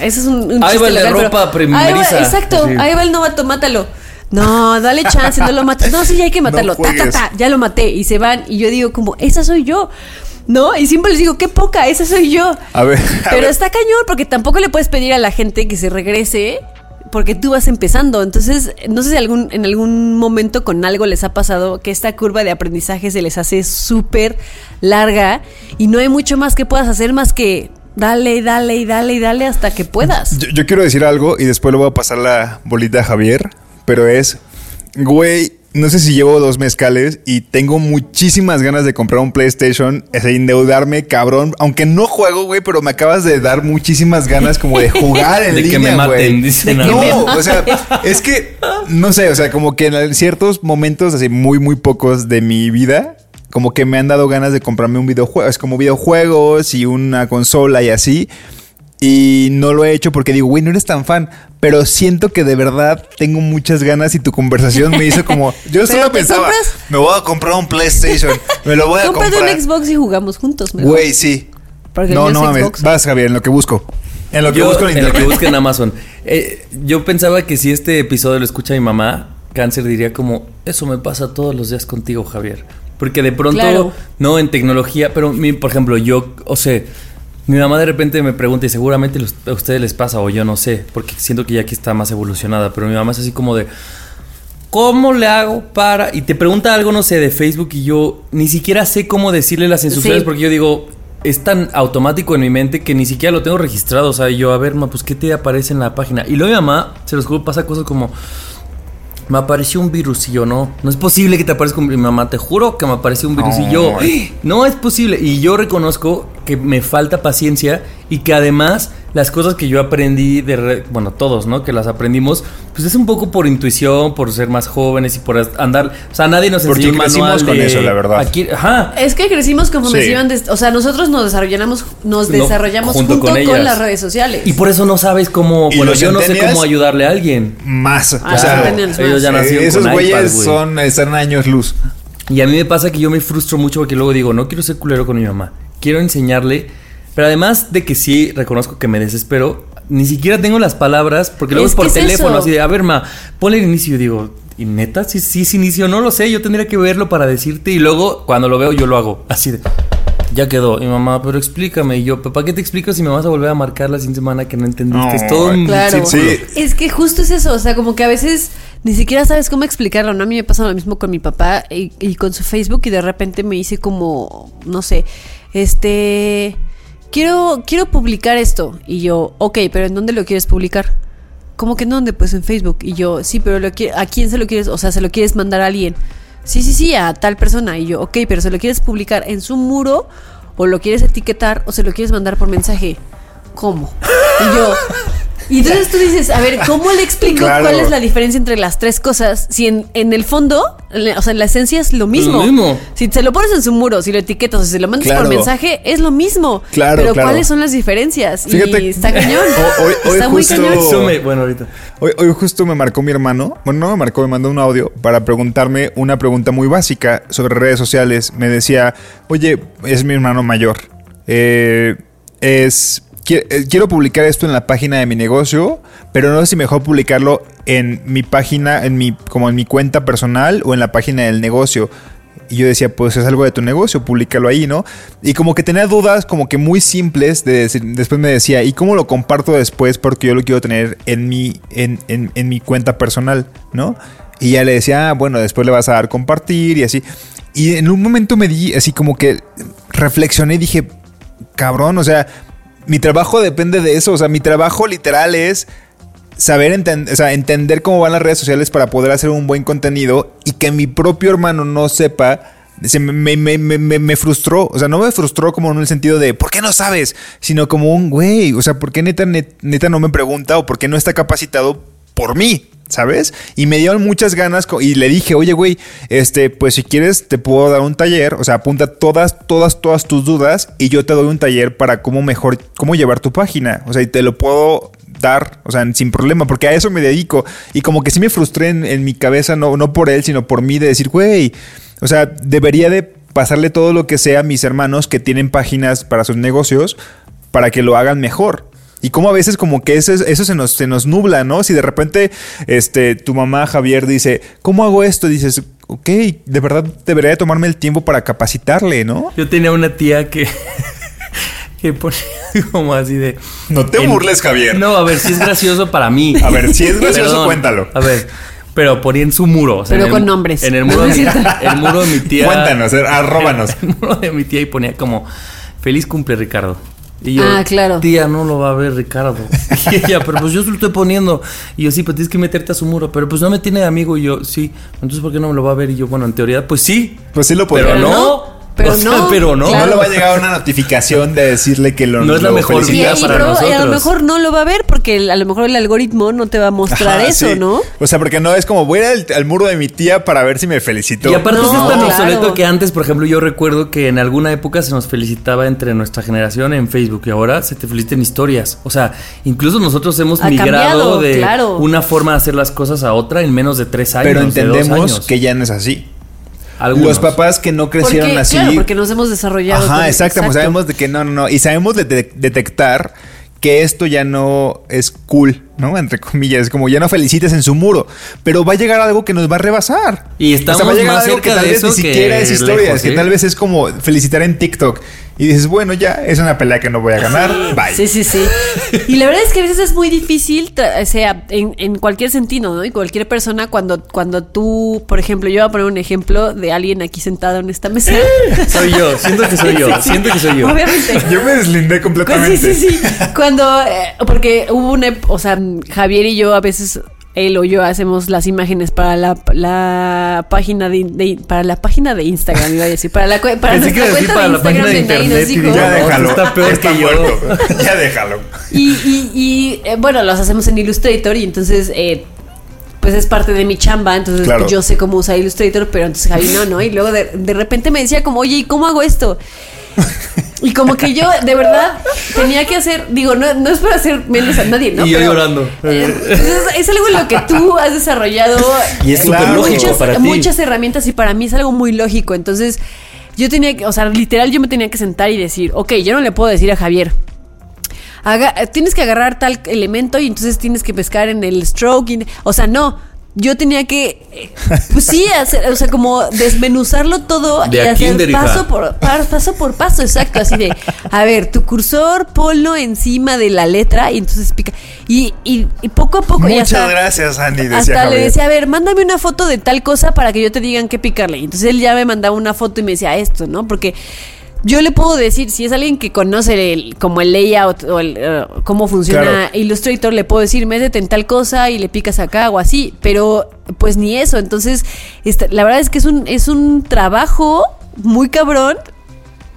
Ese es un, un Ahí va pero- ropa ahí va- primeriza. exacto, Sí. ahí va el novato, mátalo. No, dale chance, no lo mates. No, sí, ya hay que matarlo. ta, ta, ta, ya lo maté. Y se van. Y yo digo, como, esa soy yo. ¿No? Y siempre les digo, qué poca, esa soy yo. A ver, a Pero ver. está cañón, porque tampoco le puedes pedir a la gente que se regrese. Porque tú vas empezando. Entonces, no sé si algún, en algún momento con algo les ha pasado que esta curva de aprendizaje se les hace súper larga y no hay mucho más que puedas hacer más que dale, y dale y dale y dale hasta que puedas. Yo, yo quiero decir algo y después le voy a pasar la bolita a Javier, pero es, güey, no sé si llevo dos mezcales y tengo muchísimas ganas de comprar un PlayStation, es endeudarme, cabrón, aunque no juego, güey, pero me acabas de dar muchísimas ganas como de jugar [LAUGHS] en De que línea, me maten, que me No, o sea, es que, no sé, o sea, como que en ciertos momentos, así muy, muy pocos de mi vida, como que me han dado ganas de comprarme un videojuego, es como videojuegos y una consola y así. Y no lo he hecho porque digo, güey, no eres tan fan. Pero siento que de verdad tengo muchas ganas y tu conversación me hizo como. [LAUGHS] Yo solo pensaba, compras- me voy a comprar un PlayStation. Me lo voy a [LAUGHS] Cómprate comprar. un Xbox y jugamos juntos. mejor. Güey, sí. Porque no, no mames. Xbox. Vas, Javier, en lo que busco. En lo que Yo, busco en en lo que busque en [LAUGHS] Amazon. Eh, yo pensaba que si este episodio lo escucha mi mamá, Cáncer diría como, eso me pasa todos los días contigo, Javier. Porque de pronto, Claro. no en tecnología, pero mi- por ejemplo, yo, o sea, mi mamá de repente me pregunta y seguramente los- a ustedes les pasa o yo no sé, porque siento que ya aquí está más evolucionada, pero mi mamá es así como de, ¿cómo le hago para...? Y te pregunta algo, no sé, de Facebook y yo ni siquiera sé cómo decirle las instrucciones Sí. porque yo digo, es tan automático en mi mente que ni siquiera lo tengo registrado. O sea, yo, a ver, ma, pues, ¿qué te aparece en la página? Y luego mi mamá, se los juro, pasa cosas como... me apareció un virus y yo no. No es posible que te aparezca un mi mamá, te juro que me apareció un virus y yo. No es posible. Y yo reconozco que me falta paciencia y que además las cosas que yo aprendí de re- bueno, todos, ¿no? Que las aprendimos, pues es un poco por intuición, por ser más jóvenes y por andar, o sea, nadie nos Porque enseñó un crecimos manual con de- eso, la verdad. aquí- ajá. Es que crecimos conforme Sí. des- o sea, nosotros nos desarrollamos, nos No, desarrollamos junto junto, con las redes sociales. Y por eso no sabes cómo, ¿Y bueno, yo no sé cómo ayudarle a alguien. Más. Ah, o sea, ellos ya eh, nacieron esos con güeyes son, están años luz. Y a mí me pasa que yo me frustro mucho porque luego digo, no quiero ser culero con mi mamá. Quiero enseñarle. Pero además de que sí reconozco que me desespero, ni siquiera tengo las palabras, porque luego es, Es por teléfono, eso. así de, a ver, ma, ponle el inicio. Y digo, ¿y neta? Sí, sí, es inicio, no lo sé, yo tendría que verlo para decirte. Y luego, cuando lo veo, yo lo hago. Así de, ya quedó. Y mamá, pero explícame. Y yo, ¿para qué te explico si me vas a volver a marcar la siguiente semana que no entendiste? es todo un Claro. Sí. Es que justo es eso, o sea, como que a veces ni siquiera sabes cómo explicarlo, ¿no? A mí me pasa lo mismo con mi papá y, y con su Facebook y de repente me dice como, no sé, este, quiero, quiero publicar esto. Y yo, ok, pero ¿en dónde lo quieres publicar? ¿Cómo que en dónde? Pues en Facebook. Y yo, sí, pero lo ¿a quién se lo quieres? O sea, ¿se lo quieres mandar a alguien? Sí, sí, sí, a tal persona. Y yo, ok, pero ¿se lo quieres publicar en su muro? ¿O lo quieres etiquetar? ¿O se lo quieres mandar por mensaje? ¿Cómo? Y yo... Y entonces tú dices, a ver, ¿cómo le explico Claro. cuál es la diferencia entre las tres cosas? Si en, en el fondo, en o sea, en la esencia es lo mismo. Lo mismo. Si se lo pones en su muro, si lo etiquetas o si se lo mandas Claro. por mensaje, es lo mismo. Claro, Pero claro. ¿cuáles son las diferencias? Fíjate- y está cañón. [LAUGHS] Hoy- hoy está muy justo- cañón. Me- bueno, ahorita. Hoy, hoy justo me marcó mi hermano, bueno, no me marcó, me mandó un audio para preguntarme una pregunta muy básica sobre redes sociales. Me decía, oye, es mi hermano mayor. Eh, es, quiero publicar esto en la página de mi negocio, pero no sé si mejor publicarlo en mi página, en mi, como en mi cuenta personal o en la página del negocio. Y yo decía, pues es algo de tu negocio, públicalo ahí, ¿no? Y como que tenía dudas como que muy simples. Después me decía, ¿y cómo lo comparto después? Porque yo lo quiero tener en mi, en, en- en mi cuenta personal, ¿no? Y ya le decía, ah, bueno, después le vas a dar compartir y así. Y en un momento me di así como que reflexioné y dije, cabrón, o sea, mi trabajo depende de eso. O sea, mi trabajo literal es saber enten- o sea, entender cómo van las redes sociales para poder hacer un buen contenido y que mi propio hermano no sepa. Se me, me, frustró, o sea, no me frustró como en el sentido de ¿por qué no sabes? Sino como un güey, o sea, ¿por qué neta, net- neta no me pregunta o por qué no está capacitado por mí? ¿Sabes? Y me dieron muchas ganas y le dije, oye, güey, este, pues si quieres te puedo dar un taller, o sea, apunta todas, todas, todas tus dudas y yo te doy un taller para cómo mejor, cómo llevar tu página, o sea, y te lo puedo dar, o sea, sin problema, porque a eso me dedico. Y como que sí me frustré en, en mi cabeza, no, no por él, sino por mí, de decir, güey, o sea, debería de pasarle todo lo que sea a mis hermanos que tienen páginas para sus negocios para que lo hagan mejor. Y como a veces como que eso, eso se, nos, se nos nubla, ¿no? Si de repente este, tu mamá Javier dice, ¿cómo hago esto? Dices, ok, de verdad debería de tomarme el tiempo para capacitarle, ¿no? Yo tenía una tía que. [LAUGHS] que ponía [LAUGHS] como así de. No te burles, Javier. No, a ver, si es gracioso para mí. A ver, si es gracioso, Perdón. cuéntalo. A ver, pero ponía en su muro. o sea, Pero en el- con nombres. En el muro, de, mi- [LAUGHS] el muro de mi tía. Cuéntanos, arróbanos. El muro de mi tía y ponía como: Feliz cumple, Ricardo. Y yo, Ah, claro. Tía, no lo va a ver Ricardo. [LAUGHS] Y ella, pero pues yo se lo estoy poniendo. Y yo, sí, pues tienes que meterte a su muro. Pero pues no me tiene de amigo. Y yo, sí. Entonces, ¿por qué no me lo va a ver? Y yo, bueno, en teoría, pues sí. Pues sí lo podría. Pero Pero no. No, pero O sea, no, Pero no. No le va a llegar una notificación de decirle que lo No es la lo mejor felicita. vida y para pero- y a lo nosotros. mejor no lo va a ver porque el- a lo mejor el algoritmo no te va a mostrar Ajá, eso, sí. ¿no? O sea, porque no es como voy a ir al, al muro de mi tía para ver si me felicitó. Y aparte No, es tan claro. obsoleto que antes, por ejemplo, yo recuerdo que en alguna época se nos felicitaba entre nuestra generación en Facebook y ahora se te felicitan historias. O sea, incluso nosotros hemos Ha migrado cambiado, de claro. una forma de hacer las cosas a otra en menos de tres años. pero de dos entendemos años. que ya no es así. Algunos. Los papás que no crecieron Porque, así. Claro, porque nos hemos desarrollado. Ajá, con- exacto. Sabemos de que no, no, no. Y sabemos de- de- detectar que esto ya no es cool, ¿no? Entre comillas. Es como ya no felicites en su muro. Pero va a llegar algo que nos va a rebasar. Y estamos va a llegar más algo que tal de vez eso ni que siquiera es historias. lejos, que ¿eh? tal vez es como felicitar en TikTok. Y dices, bueno, ya es una pelea que no voy a ganar. Bye. Sí, sí, sí. [LAUGHS] Y la verdad es que a veces es muy difícil, o sea, en, en cualquier sentido, ¿no? Y cualquier persona, cuando, cuando tú, por ejemplo, yo voy a poner un ejemplo de alguien aquí sentado en esta mesa. [LAUGHS] Soy yo, siento que soy yo, siento que soy yo. Obviamente. Yo me deslindé Pues completamente. sí, sí, sí. Cuando, eh, porque hubo una, o sea, Javier y yo a veces él o yo hacemos las imágenes para la, la página de, de- para la página de Instagram, iba a decir, para la, para Pensé nuestra cuenta para de la Instagram de internet dijo. Ya No, déjalo. está peor que yo. [LAUGHS] [LAUGHS] ya déjalo. Y, y, y, eh, bueno, los hacemos en Illustrator y entonces, eh, pues es parte de mi chamba, entonces Claro. pues, yo sé cómo usar Illustrator, pero entonces Javi no, ¿no? Y luego de, de repente me decía como, oye, ¿y cómo hago esto? Y como que yo, de verdad, tenía que hacer, digo, no, no es para hacer menos a nadie, ¿no? Y yo Pero, llorando. eh, pues es, es algo en lo que tú has desarrollado Y es súper Claro. lógico muchas, para ti. muchas herramientas y para mí es algo muy lógico. Entonces, yo tenía que, o sea, literal, yo me tenía que sentar y decir, ok, yo no le puedo decir a Javier. haga- tienes que agarrar tal elemento y entonces tienes que pescar en el stroke. y- o sea, no. Yo tenía que, pues sí, hacer, o sea, como desmenuzarlo todo De y hacer kinder, hija. paso por, pa- paso por paso, exacto, así de, a ver, tu cursor ponlo encima de la letra y entonces pica. Y, y, y poco a poco. Muchas hasta- gracias, Andy. Decía hasta le decía, a ver, mándame una foto de tal cosa para que yo te digan qué picarle. Y entonces él ya me mandaba una foto y me decía esto, ¿no? Porque yo le puedo decir, si es alguien que conoce el, como el layout o el, eh, cómo funciona Claro. Illustrator, le puedo decir, métete en tal cosa y le picas acá o así. Pero pues ni eso. Entonces, esta- la verdad es que es un, es un trabajo muy cabrón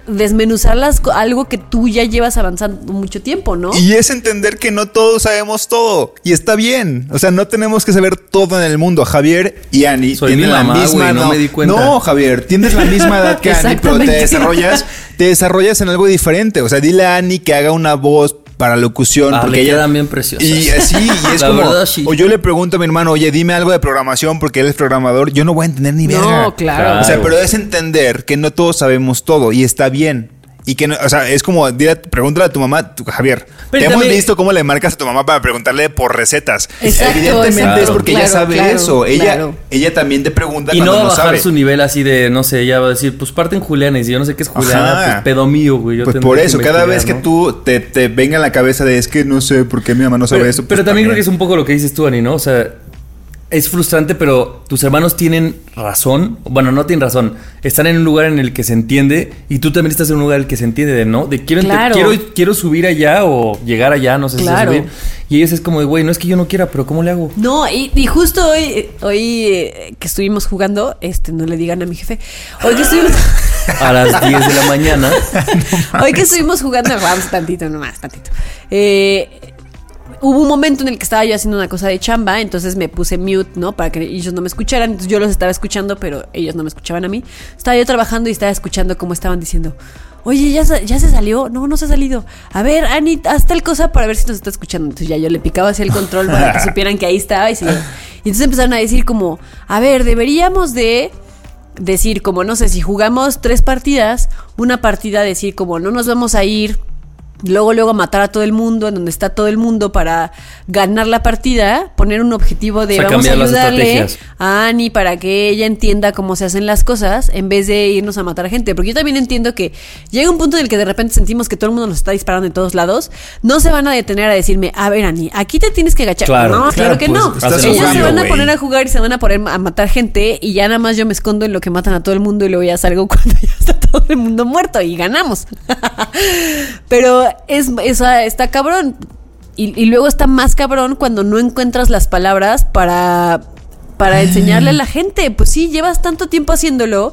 desmenuzar las, co- algo que tú ya llevas avanzando mucho tiempo, ¿no? Y es entender que no todos sabemos todo. Y está bien. O sea, no tenemos que saber todo en el mundo. Javier y Ani Soy tienen mi la mamá, misma no me di cuenta. No, Javier, tienes la misma edad que Ani, pero te desarrollas, te desarrollas en algo diferente. O sea, dile a Ani que haga una voz para locución. Ah, porque ella quedan bien preciosas. Y así, y [LAUGHS] es La como. verdad, sí. O yo le pregunto a mi hermano, oye, dime algo de programación porque él es programador. Yo no voy a entender ni No, verga. claro. O sea, Claro. pero es entender que no todos sabemos todo y está bien. Y que no, o sea, es como, dile, pregúntale a tu mamá, tu- Javier. Pero te hemos también- visto cómo le marcas a tu mamá para preguntarle por recetas. Exacto, Evidentemente exacto. es porque ella Claro, sabe claro, eso. Ella, claro. ella también te pregunta Y no va a no bajar sabe. su nivel así de, no sé, ella va a decir, pues parten Juliana. Y si yo no sé qué es Juliana, Ajá. pues pedo mío, güey. yo Pues por eso, cada vez que tú te, te venga en la cabeza de es que no sé por qué mi mamá no sabe Pero, eso. pero pues también creo que es un poco lo que dices tú, Ani, ¿no? O sea, es frustrante, pero tus hermanos tienen razón. Bueno, no tienen razón. Están en un lugar en el que se entiende y tú también estás en un lugar en el que se entiende de, ¿no? De quiero, Claro. quiero, quiero subir allá o llegar allá, no sé Claro. si es subir. Y ellos es como de, güey, no es que yo no quiera, pero ¿cómo le hago? No, y, y justo hoy, hoy eh, que estuvimos jugando, este, no le digan a mi jefe, hoy que estuvimos, [LAUGHS] A las 10 de la mañana. [LAUGHS] hoy que estuvimos jugando, vamos tantito nomás, tantito. Eh, hubo un momento en el que estaba yo haciendo una cosa de chamba, entonces me puse mute, ¿no? Para que ellos no me escucharan. Entonces yo los estaba escuchando, pero ellos no me escuchaban a mí. Estaba yo trabajando y estaba escuchando cómo estaban diciendo. Oye, ¿ya, ¿ya se salió? No, no se ha salido. A ver, Ani, haz tal cosa para ver si nos está escuchando. Entonces ya yo le picaba hacia el control para que [LAUGHS] supieran que ahí estaba. Y, se- y entonces empezaron a decir como, a ver, deberíamos de decir como, no sé, si jugamos tres partidas, una partida decir como, no nos vamos a ir luego luego matar a todo el mundo en donde está todo el mundo para ganar la partida, poner un objetivo de O sea, vamos a ayudarle a Annie para que ella entienda cómo se hacen las cosas en vez de irnos a matar a gente, porque yo también entiendo que llega un punto en el que de repente sentimos que todo el mundo nos está disparando en todos lados, no se van a detener a decirme, a ver Annie, aquí te tienes que agachar. Claro. no, claro, Claro, que pues, no. Ellos se van a poner a jugar y se van a poner a matar gente y ya nada más yo me escondo en lo que matan a todo el mundo y luego ya salgo [LAUGHS] cuando ya está todo el mundo muerto y ganamos. [LAUGHS] Pero es, es- está cabrón. Y, y luego está más cabrón cuando no encuentras las palabras para, para enseñarle a la gente. Pues sí, llevas tanto tiempo haciéndolo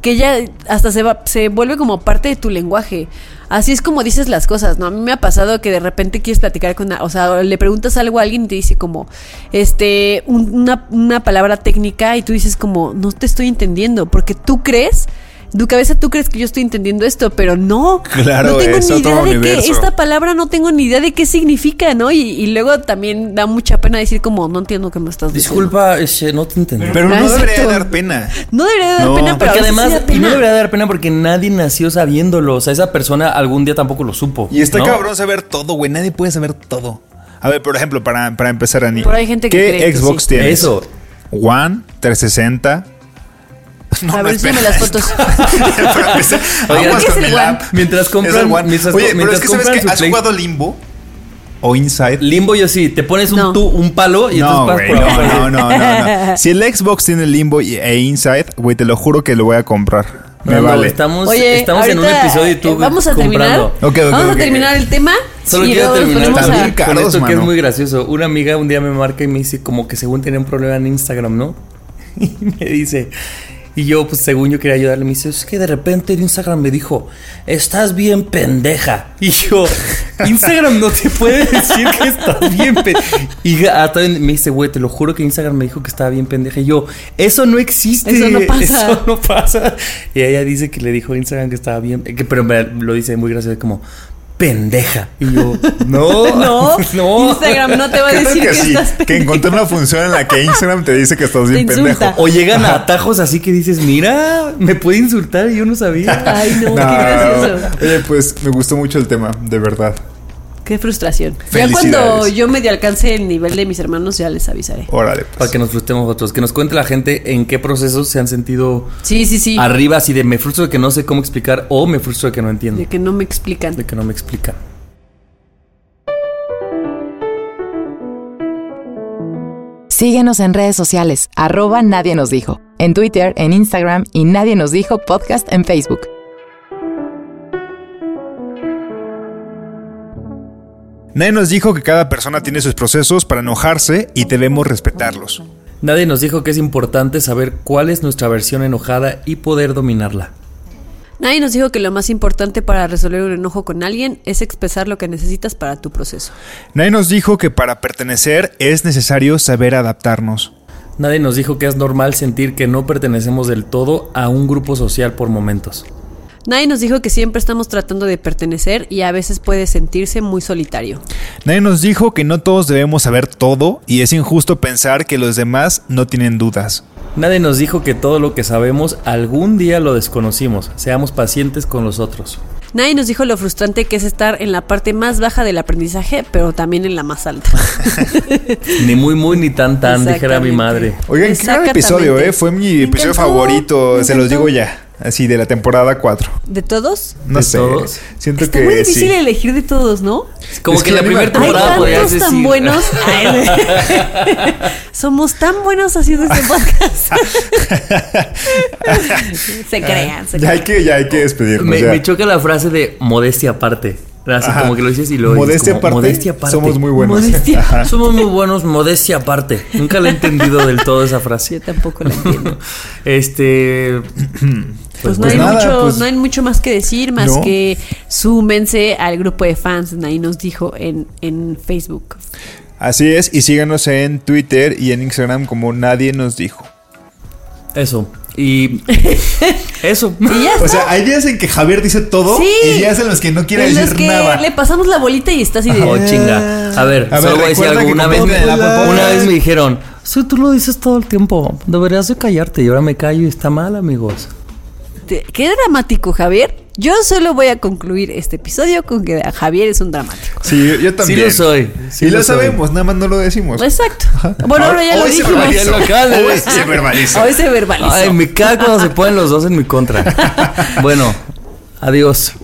que ya hasta se, va, se vuelve como parte de tu lenguaje. Así es como dices las cosas, ¿no? A mí me ha pasado que de repente quieres platicar con, una- o sea, le preguntas algo a alguien y te dice como, este, un- una, una palabra técnica y tú dices como, no te estoy entendiendo, porque tú crees, tu cabeza tú crees que yo estoy entendiendo esto, pero no, Claro, no tengo es ni otro idea de qué, esta palabra no tengo ni idea de qué significa, ¿no? Y, y luego también da mucha pena decir como, no entiendo qué me estás diciendo. Disculpa, no te entendí. Pero no Ah, debería dar pena. No debería dar No, pena, pero Porque además, sí y no debería dar pena porque nadie nació sabiéndolo. O sea, esa persona algún día tampoco lo supo. Y está ¿no? cabrón saber todo, güey. Nadie puede saber todo. A ver, por ejemplo, para, para empezar, Ani. Pero hay gente que ¿Qué cree que Xbox sí. tienes? Eso. One, 360. [LAUGHS] a ver, enséñame las fotos. Mientras compran- mientras- Oye, pero mientras es que sabes que has Play- jugado Limbo o Inside. Limbo yo sí, te pones un, No. tú- un palo y no, entonces güey, vas por no, no, no, no, no. [LAUGHS] Si el Xbox tiene Limbo y- e Inside, güey, te lo juro que lo voy a comprar. Me vale. Estamos, Oye, estamos en un episodio y tú eh, vamos a terminar. comprando. Ok, ok, vamos ok. a terminar el tema. Solo quiero terminar ponemos También a- ca- con caros, esto que es mano. muy gracioso. Una amiga un día me marca y me dice como que según tenía un problema en Instagram, ¿no? [LAUGHS] Y me dice, y yo pues según yo quería ayudarle, me dice, es que de repente en Instagram me dijo, estás bien pendeja. Y yo, [LAUGHS] Instagram no te puede decir que estás bien pendeja. Y hasta me dice, güey, te lo juro que Instagram me dijo que estaba bien pendeja. Y yo, eso no existe. Eso no pasa. [LAUGHS] Eso no pasa. Y ella dice que le dijo a Instagram que estaba bien, que, pero me lo dice muy gracioso como... Pendeja. Y yo, no, [LAUGHS] No, [LAUGHS] no. Instagram no te va a decir que que, sí, estás que encontré una función en la que Instagram te dice que estás bien pendejo. O llegan a atajos así que dices, mira, me puede insultar y yo no sabía. Ay, no, No, qué [LAUGHS] gracioso. Oye, pues me gustó mucho el tema, de verdad. Qué frustración. Ya cuando yo medio alcance el nivel de mis hermanos, ya les avisaré. Órale. pues. Para que nos frustremos otros. Que nos cuente la gente en qué procesos se han sentido Sí, sí, sí. arriba, así de me frustro de que no sé cómo explicar o me frustro de que no entiendo. De que no me explican. De que no me explican. Síguenos en redes sociales, arroba Nadie nos dijo. En Twitter, en Instagram y Nadie nos dijo podcast en Facebook. Nadie nos dijo que cada persona tiene sus procesos para enojarse y debemos respetarlos. Nadie nos dijo que es importante saber cuál es nuestra versión enojada y poder dominarla. Nadie nos dijo que lo más importante para resolver un enojo con alguien es expresar lo que necesitas para tu proceso. Nadie nos dijo que para pertenecer es necesario saber adaptarnos. Nadie nos dijo que es normal sentir que no pertenecemos del todo a un grupo social por momentos. Nadie nos dijo que siempre estamos tratando de pertenecer y a veces puede sentirse muy solitario. Nadie nos dijo que no todos debemos saber todo y es injusto pensar que los demás no tienen dudas. Nadie nos dijo que todo lo que sabemos algún día lo desconocimos. Seamos pacientes con los otros. Nadie nos dijo lo frustrante que es estar en la parte más baja del aprendizaje, pero también en la más alta. [LAUGHS] Ni muy muy ni tan tan, dijera mi madre. Oigan, qué gran episodio. ¿eh? Fue mi episodio favorito, se los digo ya. Así, de la temporada 4. ¿De todos? No ¿De sé. todos? Siento Está que muy difícil sí. elegir de todos, ¿no? Como Es que, que la primera Hay temporada podrías tantos decir. tan buenos. [LAUGHS] [LAUGHS] Somos tan buenos haciendo este podcast. [LAUGHS] se crean, se Ya hay crean. que, ya hay que despedirnos. me, ya. me choca la frase de modestia aparte. Así Ajá. como que lo dices y lo dices Modestia como, aparte, modestia aparte. somos muy buenos. Modestia. Somos muy buenos, modestia aparte. Nunca la he entendido del todo esa frase. Yo tampoco la entiendo. Este. Pues, no, pues hay nada, mucho, pues- no hay mucho más que decir, más No. que súmense al grupo de fans, ahí nos dijo en, en Facebook. Así es, y síganos en Twitter y en Instagram como nadie nos dijo. Eso. Y. [LAUGHS] Eso. Y ya O sea, hay días en que Javier dice todo Sí. y días en los que no quiere en los decir que nada. le pasamos la bolita y está así de... Oh, chinga. A ver, A ver, solo voy a decir recuerda algo. que Una vez, me, una vez me dijeron, sí, tú lo dices todo el tiempo. Deberías de callarte. Y ahora me callo y está mal, amigos. Te- Qué dramático, Javier. Yo solo voy a concluir este episodio con que Javier es un dramático. Sí, yo, yo también. Sí lo soy. Sí y lo, lo soy. sabemos, nada más no lo decimos. Exacto. Bueno, ahora ya lo Hoy se dijimos. de Hoy se verbalizó. Hoy se verbalizó. Ay, me caga cuando se ponen los dos en mi contra. [LAUGHS] Bueno, adiós. [LAUGHS]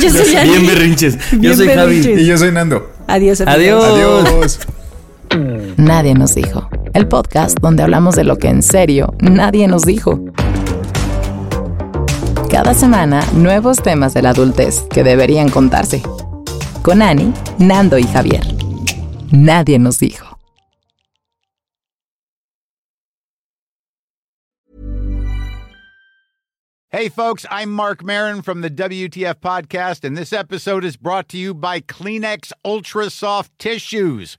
Yo soy Yani. Bien berrinches. Yo Bien soy Javi. berrinches. Y yo soy Nando. Adiós. Adiós. Adiós. Nadie nos dijo. El podcast donde hablamos de lo que en serio nadie nos dijo. Cada semana, nuevos temas de la adultez que deberían contarse. Con Ani, Nando y Javier. Nadie nos dijo. Hey, folks, I'm Mark Marin from the WTF Podcast, and this episode is brought to you by Kleenex Ultra Soft Tissues,